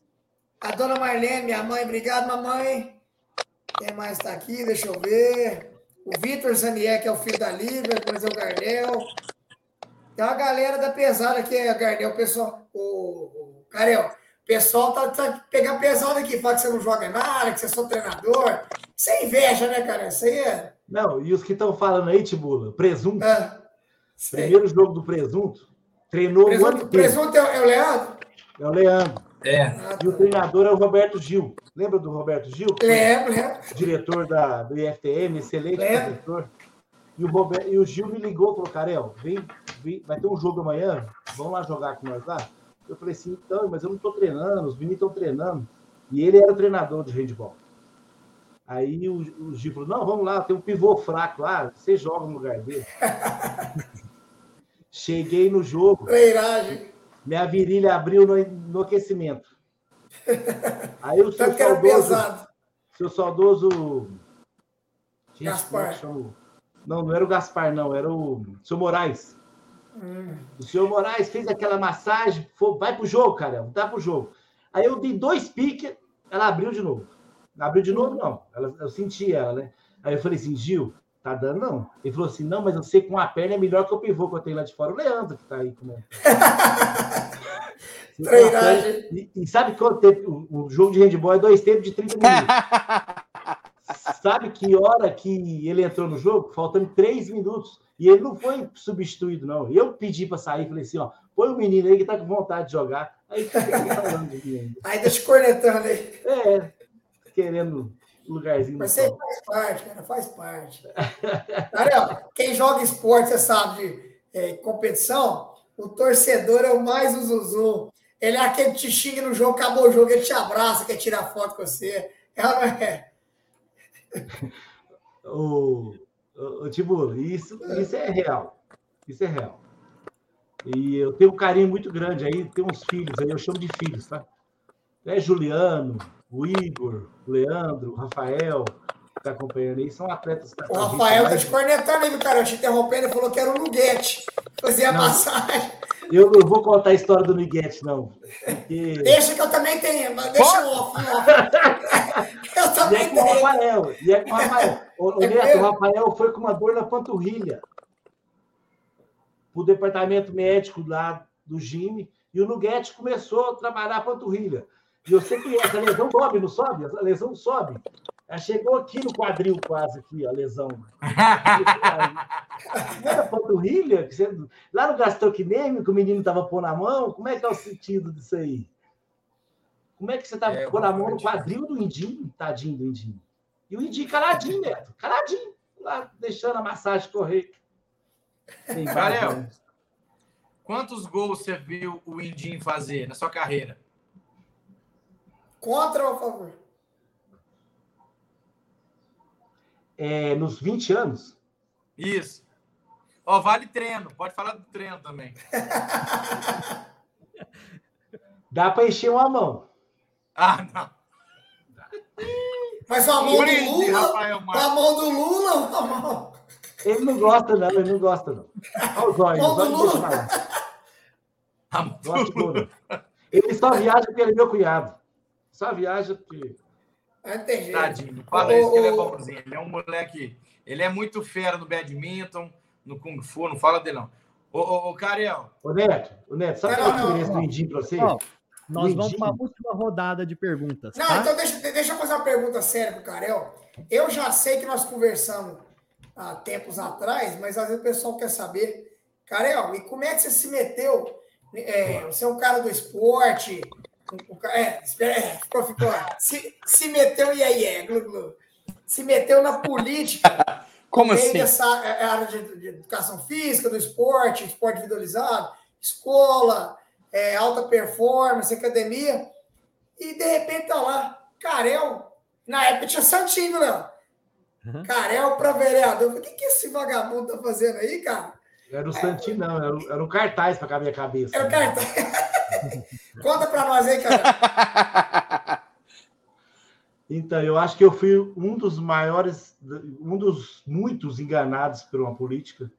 A dona Marlene, minha mãe, obrigado, mamãe. Quem mais está aqui? Deixa eu ver. O Vitor Zanier, que é o filho da Lívia, depois é o Gardel. Tem uma galera da pesada aqui, é Gardel, pessoal. O, Carel, pessoal tá, tá pegando pesado aqui, fala que você não joga nada, que você é só treinador. Isso é inveja, né, cara? Isso aí é. Não, e os que estão falando aí, Tibula, presunto. É. Primeiro jogo do Presunto, treinou presunto, o ano inteiro. Presunto é, é o Leandro? É o Leandro. É. E o treinador é o Roberto Gil. Lembra do Roberto Gil? Lembro, lembro. Diretor da, do IFTM, excelente lembro. professor. E o, Roberto, e o Gil me ligou e falou, Carel, vem, vem, vai ter um jogo amanhã, vamos lá jogar com nós lá? Eu falei assim, então, mas eu não estou treinando, os meninos estão treinando. E ele era o treinador de handball. Aí o, o Gil falou, não, vamos lá, tem um pivô fraco lá, você joga no lugar dele. *laughs* Cheguei no jogo. Leiragem. Minha virilha abriu no, no aquecimento. *laughs* Aí o seu saudoso. Seu saudoso. Gente, é Gaspar. Não, não era o Gaspar, não, era o seu Moraes. Hum. O senhor Moraes fez aquela massagem, foi, vai pro jogo, cara, tá pro jogo. Aí eu dei dois piques, ela abriu de novo. Abriu de novo, não. Ela, eu senti ela, né? Aí eu falei assim, Gil, Tá dando, não. Ele falou assim: não, mas eu sei que com a perna é melhor que o pivô que eu tenho lá de fora. O Leandro que tá aí comentando. *laughs* e, e, sabe quanto tempo? O, o, jogo de handball é dois tempos de 30 minutos. *laughs* sabe que hora que ele entrou no jogo? Faltando três minutos. E ele não foi substituído, não. Eu pedi para sair, falei assim: ó, põe o menino aí que tá com vontade de jogar. Aí falando de Aí deixa cornetando aí. É, querendo lugarzinho. Mas você faz parte, cara, faz parte. Ariel, quem joga esporte, você sabe, de é, competição, O torcedor é o mais usuzu. Ele é aquele que te xinga no jogo, acabou o jogo, ele te abraça, quer tirar foto com você. É ou não é? *laughs* o Tiburo, isso, isso é real. Isso é real. E eu tenho um carinho muito grande aí, tem uns filhos aí, eu chamo de filhos, tá? É Juliano, o Igor, o Leandro, o Rafael, que tá acompanhando aí, são atletas. O Rafael tá te cornetando aí, cara, te interrompendo, falou que era o Luguete, fazia Não. massagem. Eu não vou contar a história do Miguete, não. Porque... Deixa que eu também tenho, mas deixa o off, off. *laughs* Eu E é também com o tenho. Rafael. E é com o Rafael. O, É Neto, o Rafael foi com uma dor na panturrilha. Para o departamento médico lá do Gime. E o Nuguete começou a trabalhar a panturrilha. E você conhece, a lesão sobe, não sobe? A lesão sobe. Ela chegou aqui no quadril quase, aqui, a lesão. *laughs* Era panturrilha? Que Lá no gastrocnêmico, que o menino estava pondo a mão, como é que é o sentido disso aí? Como é que você está É, pondo a mão no quadril do Indinho, tadinho do Indinho? E o Indinho caladinho, Neto, caladinho, lá deixando a massagem correr. Né? Quantos gols você viu o Indim fazer na sua carreira? Contra ou a favor? É, nos 20 anos, Isso. Ó, vale treino. Pode falar do treino também. *laughs* dá para encher uma mão. Ah, não. *laughs* Mas a mão do Brinde, Lula, Rafael Marques. a mão do Lula, a mão. Ele não gosta, não, ele não gosta, não. Olha os olhos, Mão os do Lula. A Gosta de Lula. Ele só viaja porque ele é meu cunhado. Só viaja porque. Não jeito. Tadinho, não fala isso que ele é bonzinho. Ele é um moleque. Ele é muito fera no badminton, no Kung Fu, não fala dele, não. Ô, ô, ô Cariel, Ô, Neto, ô, Neto, sabe Não, qual é a não, diferença não. do Indinho para você? Ó, nós vamos para a última rodada de perguntas, Não, tá? então deixa, deixa eu fazer uma pergunta séria pro Carel. Eu já sei que nós conversamos há tempos atrás, mas às vezes o pessoal quer saber. Carel, e como é que você se meteu? É, você é um cara do esporte. o ca- é, espera, é, ficou, ficou. Se, se meteu, e aí, é, glu, glu. Se meteu na política. *laughs* Como assim? dessa é, área de, de educação física, do esporte, esporte individualizado, escola, é, alta performance, academia, e de repente tá lá, Carel, na época tinha Santinho, Léo. Uhum. Carel para vereador. O que, que esse vagabundo tá fazendo aí, cara? Era o Santinho, não, era, o- era um cartaz para a minha cabeça. É o cartão. *laughs* Conta para nós aí, Carel. *laughs* Então, eu acho que eu fui um dos maiores, um dos muitos enganados por uma política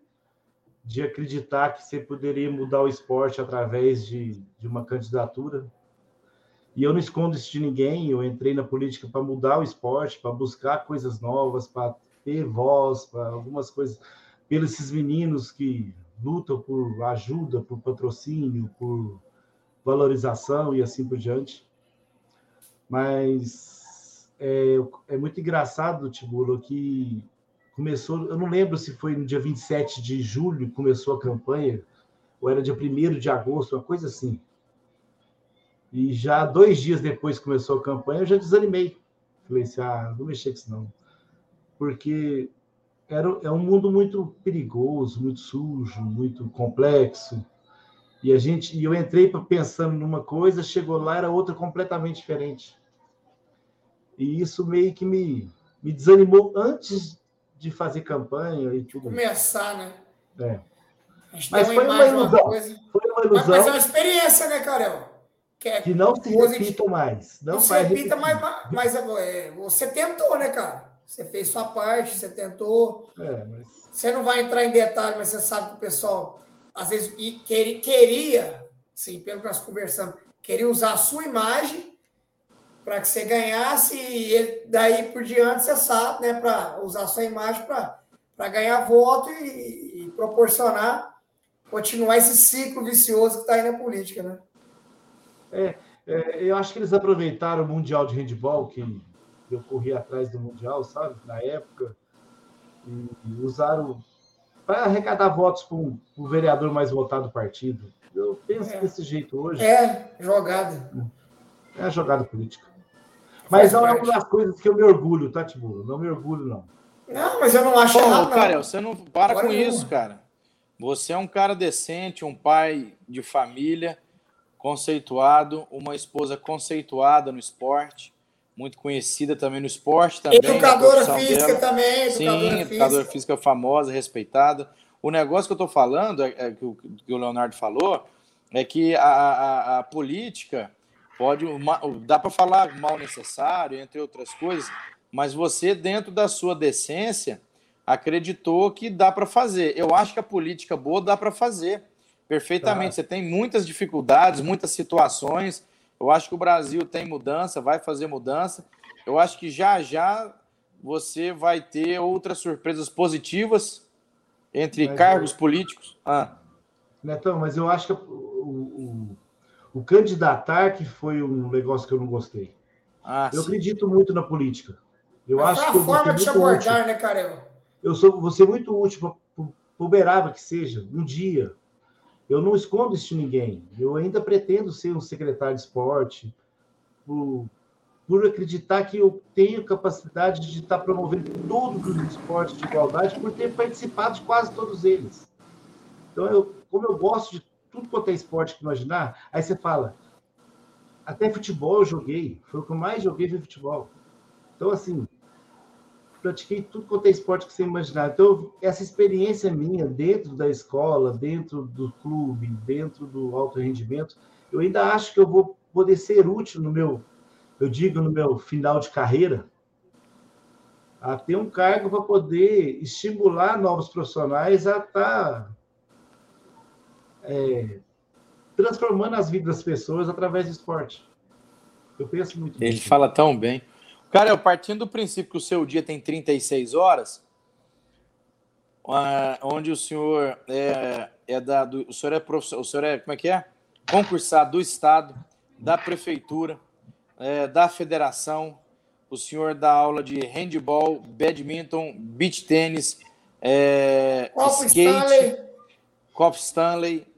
de acreditar que você poderia mudar o esporte através de, de uma candidatura. E eu não escondo isso de ninguém, eu entrei na política para mudar o esporte, para buscar coisas novas, para ter voz, para algumas coisas, pelos esses meninos que lutam por ajuda, por patrocínio, por valorização e assim por diante. Mas é, é muito engraçado, Tibulo, que começou, eu não lembro se foi no dia 27 de julho começou a campanha, ou era dia 1 de agosto, uma coisa assim. E já dois dias depois que começou a campanha, eu já desanimei. Falei assim, ah, não vou mexer com isso não. Porque era, é um mundo muito perigoso, muito sujo, muito complexo. E a gente, e eu entrei pensando numa coisa, chegou lá era outra completamente diferente. E isso meio que me, me desanimou antes de fazer campanha e tudo. Começar, né? É. Mas foi uma ilusão. coisa- Foi uma Mas, ilusão mas é uma experiência, né, Carel? Que é que não se repita mais. Não, Não se repita, repetir. mas, mas é, você tentou, né, cara? Você fez sua parte, você tentou. É, mas Você não vai entrar em detalhe, mas você sabe que o pessoal, às vezes, queria, queria sim, pelo que nós conversamos, queria usar a sua imagem para que você ganhasse e daí por diante você sabe, né, para usar sua imagem para ganhar voto e, e proporcionar, continuar esse ciclo vicioso que está aí na política, né? É, eu acho que eles aproveitaram o Mundial de Handball, que eu corri atrás do Mundial, sabe, na época, e, e usaram para arrecadar votos para o vereador mais votado do partido. Eu penso É. desse jeito hoje, É, jogada. é a jogada política. Mas não é uma das coisas que eu me orgulho, tá, Tibulo? Não me orgulho, não. Não, mas eu não acho Pô, errado, não. cara, você não para Agora com não. isso, cara. Você é um cara decente, um pai de família conceituado, uma esposa conceituada no esporte, muito conhecida também no esporte. Também, educadora física dela. também. Educadora Sim, física. educadora física famosa, respeitada. O negócio que eu estou falando, é, é, que, o, que o Leonardo falou, é que a, a, a política pode. dá para falar mal necessário, entre outras coisas, mas você, dentro da sua decência, acreditou que dá para fazer. Eu acho que a política boa dá para fazer perfeitamente. Tá. Você tem muitas dificuldades, muitas situações. Eu acho que o Brasil tem mudança, vai fazer mudança. Eu acho que já já você vai ter outras surpresas positivas entre mas cargos eu... políticos. Ah. Netão, mas eu acho que o, o, o, candidatar que foi um negócio que eu não gostei. Ah, eu sim. acredito muito na política. Eu mas acho é que a forma de te abordar, útil. né, Carol? Eu sou, vou ser muito útil para o Uberaba que seja, um dia. Eu não escondo isso de ninguém. Eu ainda pretendo ser um secretário de esporte, por, por acreditar que eu tenho capacidade de estar promovendo todos os esportes de igualdade, por ter participado de quase todos eles. Então, eu, como eu gosto de tudo quanto é esporte que imaginar, aí você fala, até futebol eu joguei, foi o que eu mais joguei foi futebol. Então, assim, pratiquei tudo quanto é esporte que você imaginar. Então, essa experiência minha dentro da escola, dentro do clube, dentro do alto rendimento, eu ainda acho que eu vou poder ser útil no meu eu digo no meu final de carreira, a ter um cargo para poder estimular novos profissionais a estar tá, é, transformando as vidas das pessoas através do esporte. Eu penso muito Ele nisso. fala tão bem. Cara, eu partindo do princípio que o seu dia tem 36 horas, onde o senhor é, é da, do, o senhor é professor, o senhor é, como é que é? Concursado do Estado, da Prefeitura, é, da federação, o senhor dá aula de handball, badminton, beach tênis, é, skate, Stanley. Stanley.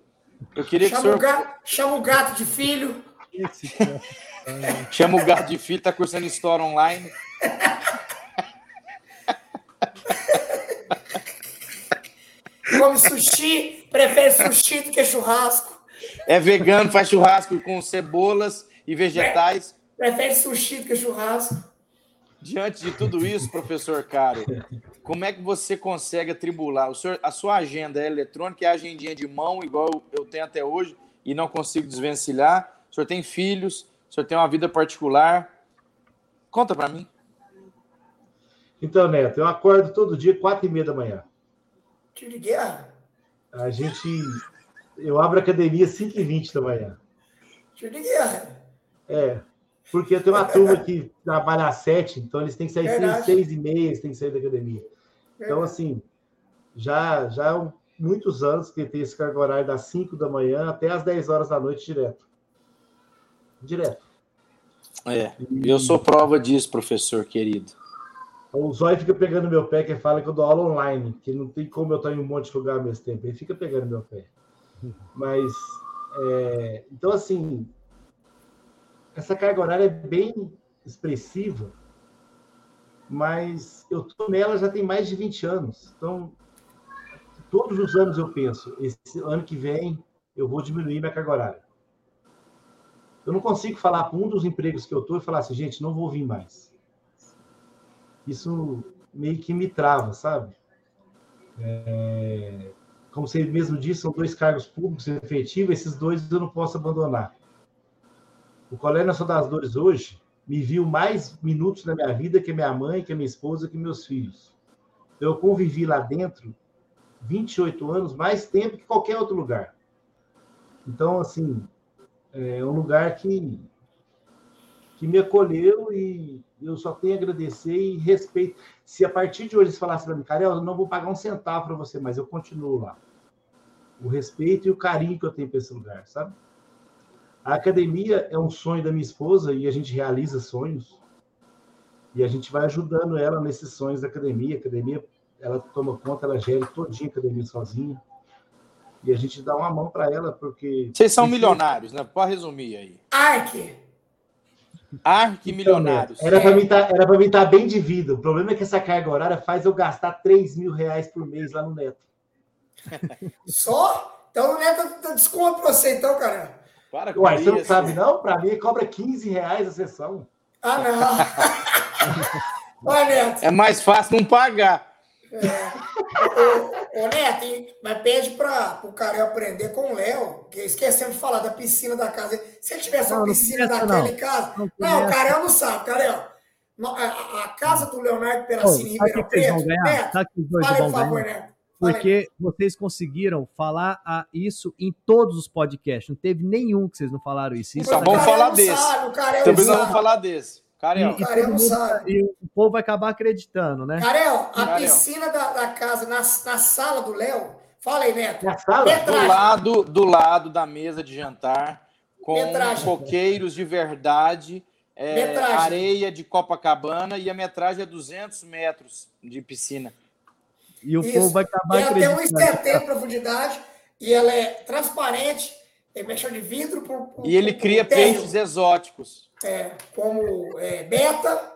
Eu queria chama que o senhor... O gato, chama o gato de filho. *laughs* chama o gato de filho, tá cursando história online. *laughs* Come sushi, prefere sushi do que churrasco. É vegano, faz churrasco com cebolas e vegetais. Prefere sushi do que churrasco. Diante de tudo isso, professor Caro, como é que você consegue atribular? O senhor, a sua agenda é eletrônica, é agendinha de mão, igual eu tenho até hoje, e não consigo desvencilhar? O senhor tem filhos? O senhor tem uma vida particular? Conta para mim. Então, Neto, eu acordo todo dia, quatro e meia da manhã. De guerra. A gente... Eu abro a academia às 5 e 20 da manhã. De guerra. É, porque tem uma turma que trabalha às sete, então eles têm que sair seis, seis e meia, eles têm que sair da academia. Então, assim, já, já há muitos anos que tem esse cargo horário das 5 da manhã até as 10 horas da noite direto. Direto. É, e... eu sou prova disso, professor querido. O Zóio fica pegando meu pé, que fala que eu dou aula online, que não tem como eu estar em um monte de lugar ao mesmo tempo. Ele fica pegando meu pé. *laughs* Mas, é... então, assim, essa carga horária é bem expressiva, mas eu estou nela já tem mais de 20 anos. Então, todos os anos eu penso, esse ano que vem eu vou diminuir minha carga horária. Eu não consigo falar para um dos empregos que eu estou e falar assim, gente, não vou vir mais. Isso meio que me trava, sabe? É... Como você mesmo disse, são dois cargos públicos efetivos, esses dois eu não posso abandonar. O Colégio Nacional das Dores hoje me viu mais minutos na minha vida que minha mãe, que minha esposa, que meus filhos. Eu convivi lá dentro 28 anos, mais tempo que qualquer outro lugar. Então, assim, é um lugar que, que me acolheu e eu só tenho a agradecer e respeito. Se a partir de hoje eles falassem para mim, Carel, eu não vou pagar um centavo para você, mas eu continuo lá. O respeito e o carinho que eu tenho para esse lugar, sabe? A academia é um sonho da minha esposa e a gente realiza sonhos. E a gente vai ajudando ela nesses sonhos da academia. A academia, ela toma conta, ela gera todinha a academia sozinha. E a gente dá uma mão para ela, porque. Vocês são milionários, né? Pode resumir aí. Arque! Arque milionários. Então, era para mim tá, estar tá bem de vida. O problema é que essa carga horária faz eu gastar 3 mil reais por mês lá no Neto. *laughs* Só? Então o Neto tá desconto pra você, então, cara. Para com Ué, isso. você não sabe, não? Para mim, cobra 15 reais a sessão. Ah, não. *laughs* Olha, Neto. É mais fácil não pagar. É. Ô, ô, Neto, mas pede para o cara aprender com o Léo, que esquecemos de falar da piscina da casa. Se ele tivesse uma piscina daquela em casa. Não, não o Carel não sabe, Carel. A, a casa do Leonardo Peracini oh, Ribeirão Preto. Neto, fale, por favor, Neto. Porque vocês conseguiram falar a isso em todos os podcasts. Não teve nenhum que vocês não falaram isso. isso Só vamos falar desse. Sabe, Também não vamos falar desse. Carel. E, Carel não sabe. E o povo vai acabar acreditando, né? Carel, a Carel. piscina da, da casa, na, na sala do Léo. Fala aí, Neto. Na sala? Do lado, do lado da mesa de jantar, com metragem. coqueiros de verdade, é, areia de Copacabana e a metragem é 200 metros de piscina. E o Isso. povo vai acabar ela acreditando. Ela tem 1,70 de profundidade e ela é transparente, tem mecha de vidro. Por, por, e ele cria peixes exóticos é, como é, beta,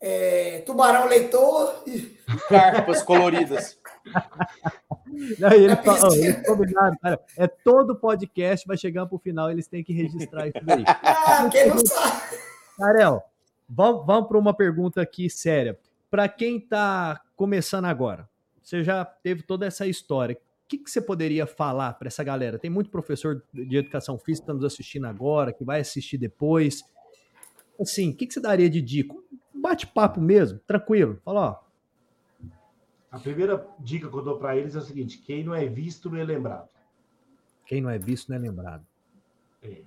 é, tubarão leitor e. *laughs* Carpas coloridas. *laughs* Não, ele fala, eles combinaram, cara, é todo podcast, vai chegando para o final, eles têm que registrar isso daí. *laughs* Ah, quem não sabe. Karel, vamos, vamos para uma pergunta aqui séria. Para quem está começando agora, você já teve toda essa história. O que, que você poderia falar para essa galera? Tem muito professor de educação física que está nos assistindo agora, que vai assistir depois assim, o que, que você daria de dica? Bate-papo mesmo, tranquilo. Fala, ó. A primeira dica que eu dou para eles é o seguinte: quem não é visto não é lembrado. Quem não é visto não é lembrado. É.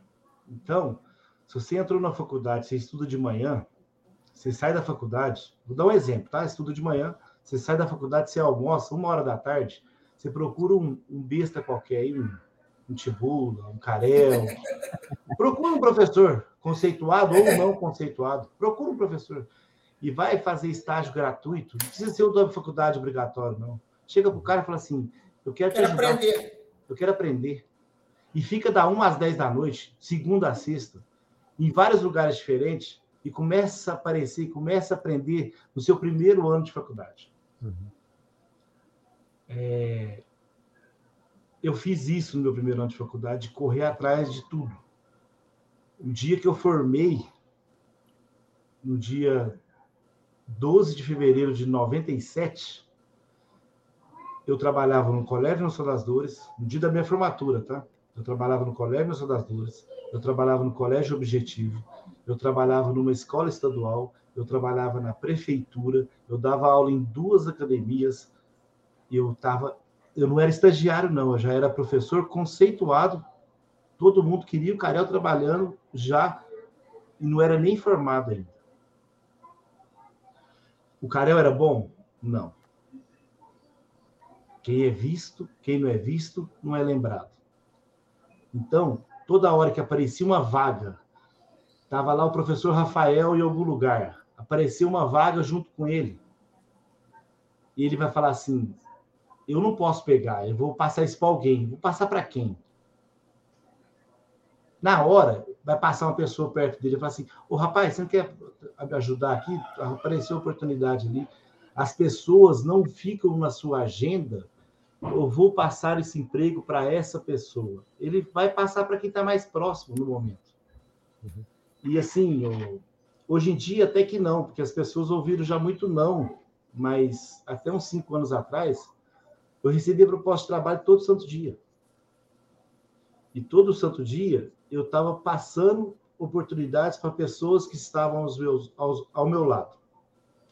Então, se você entrou na faculdade, você estuda de manhã, você sai da faculdade, vou dar um exemplo, tá? Estuda de manhã, você sai da faculdade, você almoça, uma hora da tarde, você procura um, um besta qualquer aí, um, um tibula, um carel. Procura um professor conceituado ou não conceituado. Procura um professor. E vai fazer estágio gratuito. Não precisa ser o da faculdade obrigatório, não. Chega para o cara e fala assim: eu quero, quero te ajudar. Aprender. Eu quero aprender. E fica da 1 às 10 da noite, segunda a sexta, em vários lugares diferentes, e começa a aparecer, começa a aprender no seu primeiro ano de faculdade. Uhum. É, eu fiz isso no meu primeiro ano de faculdade, de correr atrás de tudo. O dia que eu formei, no dia 12 de fevereiro de 97, eu trabalhava no Colégio Nacional das Dores, no dia da minha formatura, tá? Eu trabalhava no Colégio Nacional das Dores, eu trabalhava no Colégio Objetivo, eu trabalhava numa escola estadual, eu trabalhava na prefeitura, eu dava aula em duas academias, eu estava eu não era estagiário, não, eu já era professor conceituado. Todo mundo queria o Carel trabalhando já e não era nem formado ainda. O Carel era bom? Não. Quem é visto, quem não é visto, não é lembrado. Então, toda hora que aparecia uma vaga, estava lá o professor Rafael em algum lugar, apareceu uma vaga junto com ele. E ele vai falar assim: eu não posso pegar, eu vou passar isso para alguém. Vou passar para quem? Na hora, vai passar uma pessoa perto dele e falar assim: Ô rapaz, você não quer me ajudar aqui? Apareceu oportunidade ali. As pessoas não ficam na sua agenda. Eu vou passar esse emprego para essa pessoa. Ele vai passar para quem está mais próximo no momento. Uhum. E assim, hoje em dia até que não, porque as pessoas ouviram já muito não, mas até uns cinco anos atrás, eu recebia proposta de trabalho todo santo dia. E todo santo dia eu estava passando oportunidades para pessoas que estavam aos meus, aos, ao meu lado.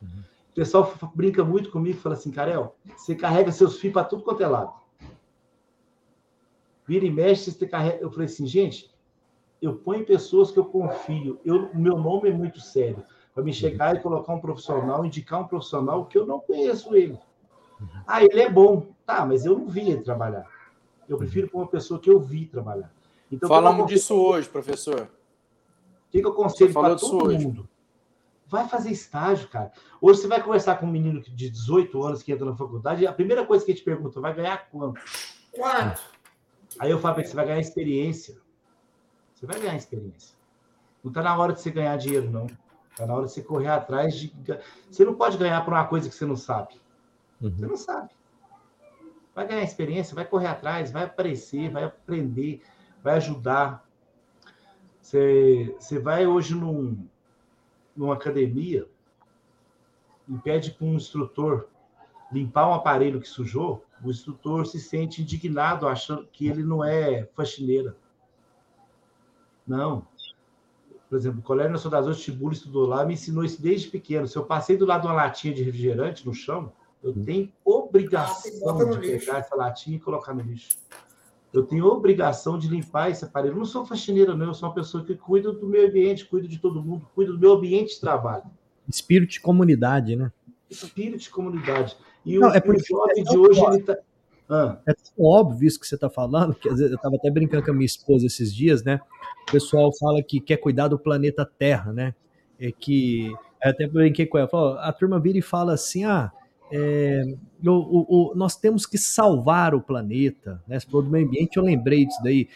Uhum. O pessoal brinca muito comigo fala assim, Carel, você carrega seus filhos para tudo quanto é lado. Vira e mexe, você carrega. Eu falei assim, gente, eu ponho pessoas que eu confio. Eu, o meu nome é muito sério. Para me chegar e colocar um profissional, indicar um profissional que eu não conheço ele. Ah, ele é bom. Tá, mas eu não vi ele trabalhar. Eu prefiro para uma pessoa que eu vi trabalhar. Então, Falamos disso hoje, professor. O que, que eu aconselho para todo hoje. mundo? Vai fazer estágio, cara. Hoje você vai conversar com um menino de 18 anos que entra na faculdade, e a primeira coisa que ele te pergunta, vai ganhar quanto? Quanto? Aí eu falo para você vai ganhar experiência. Você vai ganhar experiência. Não está na hora de você ganhar dinheiro, não. Está na hora de você correr atrás de. Você não pode ganhar por uma coisa que você não sabe. Uhum. Você não sabe. vai ganhar experiência, vai correr atrás, vai aparecer, vai aprender, vai ajudar. Você, você vai hoje num, numa academia e pede para um instrutor limpar um aparelho que sujou, o instrutor se sente indignado achando que ele não é faxineira. Não. Por exemplo, o Colégio Nacional das Tibulo estudou lá, me ensinou isso desde pequeno. Se eu passei do lado de uma latinha de refrigerante no chão, eu hum. tenho obrigação ah, de pegar essa latinha e colocar no lixo. Eu tenho obrigação de limpar esse aparelho. Eu não sou faxineira, não. Eu sou uma pessoa que cuida do meio ambiente, cuida de todo mundo, cuida do meu ambiente de trabalho. Espírito de comunidade, né? Espírito de comunidade. E não, o, é o jovem de hoje, ele tá... Ah. É óbvio isso que você está falando, que às vezes eu estava até brincando com a minha esposa esses dias, né? O pessoal fala que quer cuidar do planeta Terra, né? É que até brinquei com ela, a turma vira e fala assim: ah, é, o, o, o, nós temos que salvar o planeta, né? Você do meio ambiente, eu lembrei disso daí.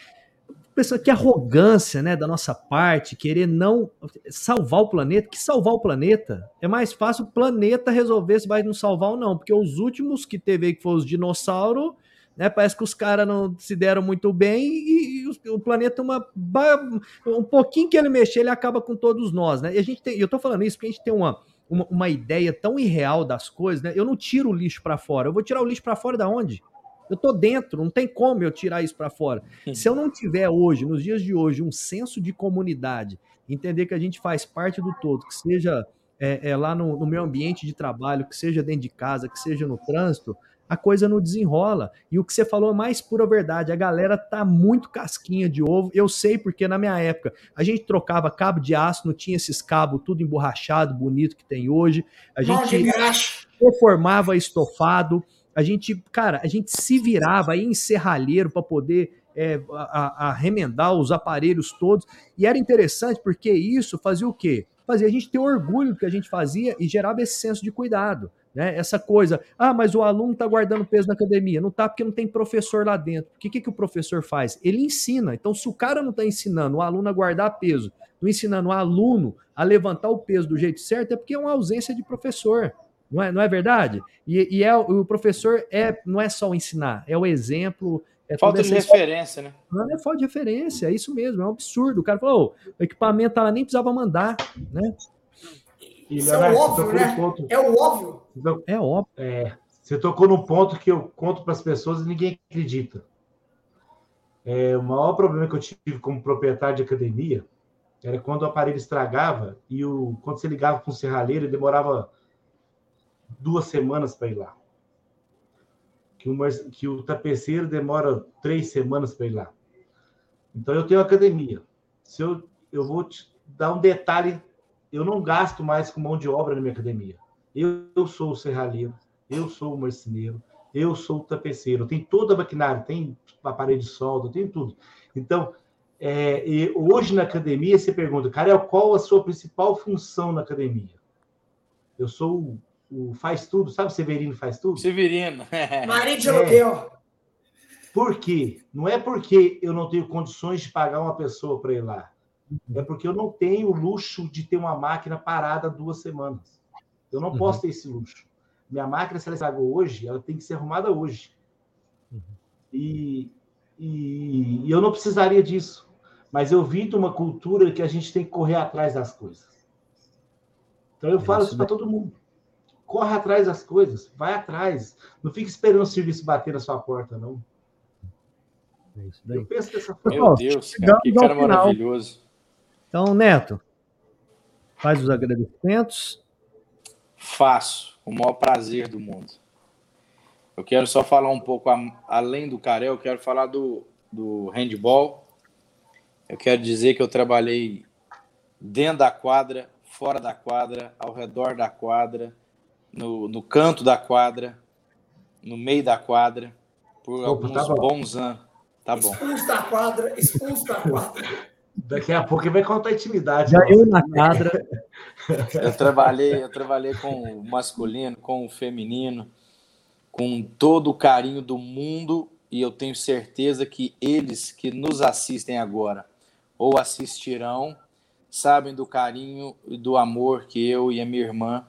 Pessoa que arrogância, né, da nossa parte, querer não salvar o planeta, que salvar o planeta é mais fácil o planeta resolver se vai nos salvar ou não, porque os últimos que teve aí que foram os dinossauros, né, parece que os caras não se deram muito bem e, e o, o, planeta uma um pouquinho que ele mexer, ele acaba com todos nós, né? E a gente tem, eu tô falando isso porque a gente tem uma uma, uma ideia tão irreal das coisas, né? Eu não tiro o lixo para fora. Eu vou tirar o lixo para fora da onde? Eu tô dentro, não tem como eu tirar isso para fora. Se eu não tiver hoje, nos dias de hoje, um senso de comunidade, entender que a gente faz parte do todo, que seja é, é lá no, no meu ambiente de trabalho, que seja dentro de casa, que seja no trânsito, a coisa não desenrola. E o que você falou é mais pura verdade. A galera tá muito casquinha de ovo. Eu sei porque na minha época a gente trocava cabo de aço, não tinha esses cabos tudo emborrachado, bonito que tem hoje. A gente reformava estofado. A gente, cara, a gente se virava em serralheiro para poder é, a, remendar os aparelhos todos. E era interessante porque isso fazia o quê? Fazia a gente ter orgulho do que a gente fazia e gerava esse senso de cuidado. Né? Essa coisa, ah, mas o aluno está guardando peso na academia. Não está porque não tem professor lá dentro. O que, que, que o professor faz? Ele ensina. Então, se o cara não está ensinando o aluno a guardar peso, não ensinando o aluno a levantar o peso do jeito certo, é porque é uma ausência de professor. Não é, não é verdade? E, e é, o professor é, não é só o ensinar, é o exemplo. É falta de referência, né? Não é falta de referência, é isso mesmo, é um absurdo. O cara falou, oh, o equipamento lá nem precisava mandar, né? Isso é o óbvio, né? Ponto... É o óbvio. É óbvio. É, você tocou num ponto que eu conto para as pessoas e ninguém acredita. É, o maior problema que eu tive como proprietário de academia era quando o aparelho estragava e o, quando você ligava com o serralheiro, demorava duas semanas para ir lá. Que, uma, que o tapeceiro demora três semanas para ir lá. Então eu tenho academia. Se eu, eu vou te dar um detalhe eu não gasto mais com mão de obra na minha academia. Eu, eu sou o serralheiro, eu sou o marceneiro, eu sou o tapeceiro, tem toda a maquinária, tem aparelho de solda, tem tudo. Então, é, hoje na academia, você pergunta, Carel, qual a sua principal função na academia? Eu sou o, faz tudo, sabe o Severino faz tudo? Severino. *laughs* Marido de aluguel. É. Por quê? Não é porque eu não tenho condições de pagar uma pessoa para ir lá é porque eu não tenho o luxo de ter uma máquina parada duas semanas. Eu não uhum. posso ter esse luxo. Minha máquina, se ela estragou hoje, ela tem que ser arrumada hoje. Uhum. E, e, e, eu não precisaria disso. Mas eu vim de uma cultura que a gente tem que correr atrás das coisas. Então eu é falo isso para todo mundo. Corre atrás das coisas, vai atrás. Não fique esperando o serviço bater na sua porta, não. É eu penso dessa forma. Meu Deus, cara, que cara maravilhoso. Então, Neto, faz os agradecimentos. Faço, com o maior prazer do mundo. Eu quero só falar um pouco além do Carel, eu quero falar do, do handball. Eu quero dizer que eu trabalhei dentro da quadra, fora da quadra, ao redor da quadra, no, no canto da quadra, no meio da quadra, por Opa, alguns tá bons anos. Tá bom. Expulso da quadra, expulso da quadra. Daqui a pouco ele vai contar a intimidade. Já eu na quadra. eu trabalhei, eu trabalhei com o masculino, com o feminino, com todo o carinho do mundo e eu tenho certeza que eles que nos assistem agora ou assistirão sabem do carinho e do amor que eu e a minha irmã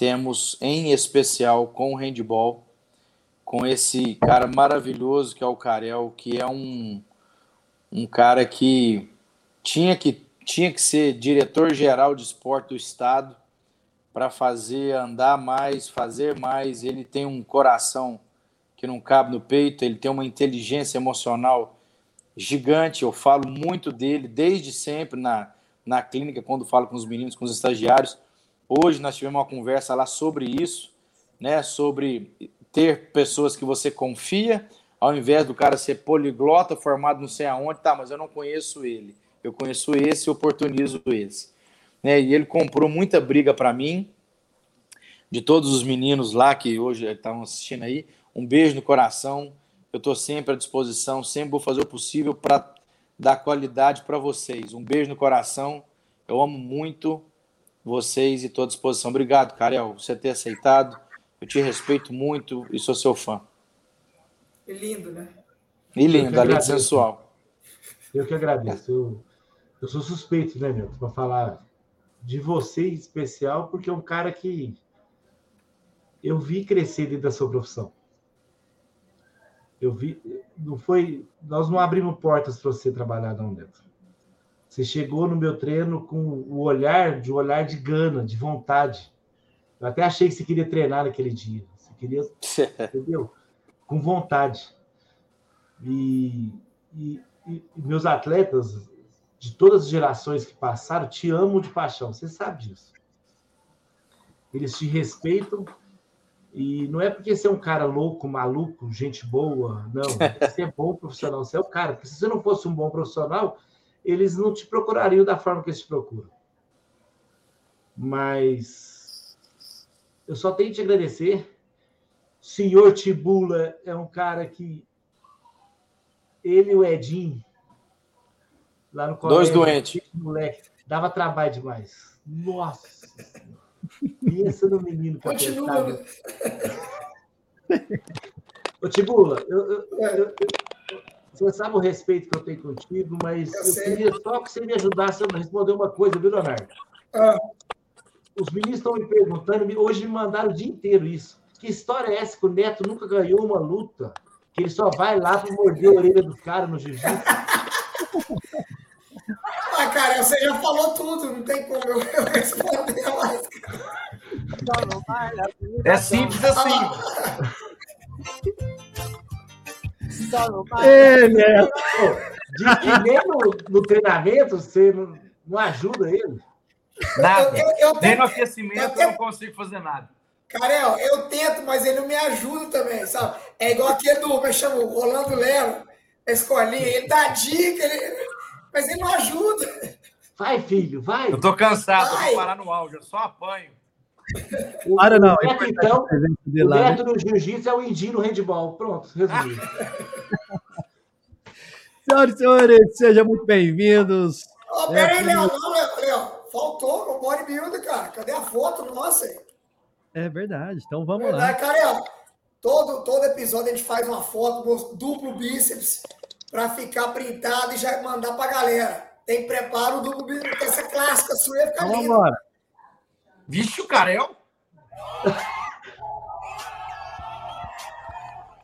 temos em especial com o handball, com esse cara maravilhoso que é o Carel, que é um, um cara que tinha que, tinha que ser diretor-geral de esporte do Estado para fazer andar mais, fazer mais. Ele tem um coração que não cabe no peito, ele tem uma inteligência emocional gigante. Eu falo muito dele desde sempre na, na clínica, quando falo com os meninos, com os estagiários. Hoje nós tivemos uma conversa lá sobre isso, né? Sobre ter pessoas que você confia, ao invés do cara ser poliglota, formado não sei aonde, tá, mas eu não conheço ele. Eu conheço esse e oportunizo esse. Né? E ele comprou muita briga para mim, de todos os meninos lá que hoje estão assistindo aí. Um beijo no coração. Eu estou sempre à disposição, sempre vou fazer o possível para dar qualidade para vocês. Um beijo no coração. Eu amo muito vocês e estou à disposição. Obrigado, Karel, por você ter aceitado. Eu te respeito muito e sou seu fã. E lindo, né? E lindo, além de sensual. Eu que agradeço. Eu, eu sou suspeito, né, meu, para falar de você em especial, porque é um cara que eu vi crescer dentro da sua profissão. Eu vi, não foi, nós não abrimos portas para você trabalhar não dentro. Você chegou no meu treino com o olhar de um olhar de gana, de vontade. Eu até achei que você queria treinar naquele dia. Você queria, *laughs* entendeu? Com vontade. E, e, e, meus atletas de todas as gerações que passaram te amam de paixão. Você sabe disso. Eles te respeitam e não é porque você é um cara louco, maluco, gente boa, não. Você é bom profissional, você é o cara. Porque se você não fosse um bom profissional, eles não te procurariam da forma que eles te procuram. Mas eu só tenho que te agradecer. O senhor Tibula é um cara que ele e o Edinho, lá no colégio, Dois doentes. Moleque, dava trabalho demais. Nossa! Pensa no *laughs* menino que Continua. Ô, Tibula, eu, eu, eu, você sabe o respeito que eu tenho contigo, mas eu, eu queria só que você me ajudasse a responder uma coisa, viu, Leonardo? Ah. Os meninos estão me perguntando, hoje me mandaram o dia inteiro isso. Que história é essa que o Neto nunca ganhou uma luta? Que ele só vai lá para morder a orelha do cara no jiu-jitsu? *laughs* Ah, cara, você já falou tudo, não tem como eu, *laughs* responder mais. É simples assim. *laughs* É, né? Diz que nem no, no, treinamento você não, não ajuda ele. Nada. Eu, eu, eu nem no aquecimento eu, eu não consigo fazer nada. Carel, eu tento, mas ele não me ajuda também, sabe? É igual aquele do, me chamo Rolando Lero, a escolinha, ele dá dica, ele, mas ele não ajuda. Vai, filho, vai. Eu tô cansado, vai. vou parar no áudio, eu só apanho. Para não. O neto, então, o lá, neto né? do jiu-jitsu é o indinho no handball. Pronto, resumido. *laughs* Senhoras e senhores, sejam muito bem-vindos. Oh, peraí, Léo, não, Léo, faltou o bodybuilder, cara. Cadê a foto nossa aí? É verdade, então vamos verdade, lá. Cara, todo, todo episódio a gente faz uma foto, duplo bíceps, para ficar printado e já mandar para galera. Tem preparo do essa clássica sua ia ficar Vamos embora. Vixe, o Carel.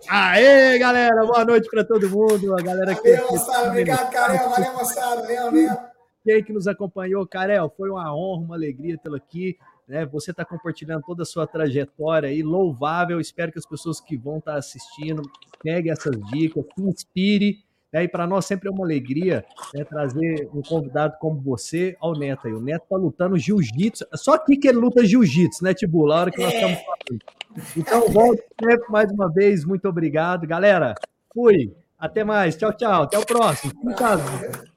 Aê, galera, boa noite para todo mundo. A galera que Valeu, moçada. Obrigado, Carel. Valeu, moçada. Valeu. Quem que nos acompanhou, Carel, foi uma honra, uma alegria tê-lo aqui. Né? Você está compartilhando toda a sua trajetória aí, louvável. Espero que as pessoas que vão estar tá assistindo peguem essas dicas, se inspire né? E para nós sempre é uma alegria né, trazer um convidado como você ao Neto. Aí. O Neto está lutando jiu-jitsu. Só aqui que ele luta jiu-jitsu, né, Tibu? A hora que nós estamos falando. Então, volte sempre mais uma vez. Muito obrigado. Galera, fui. Até mais. Tchau, tchau. Até o próximo. Casa.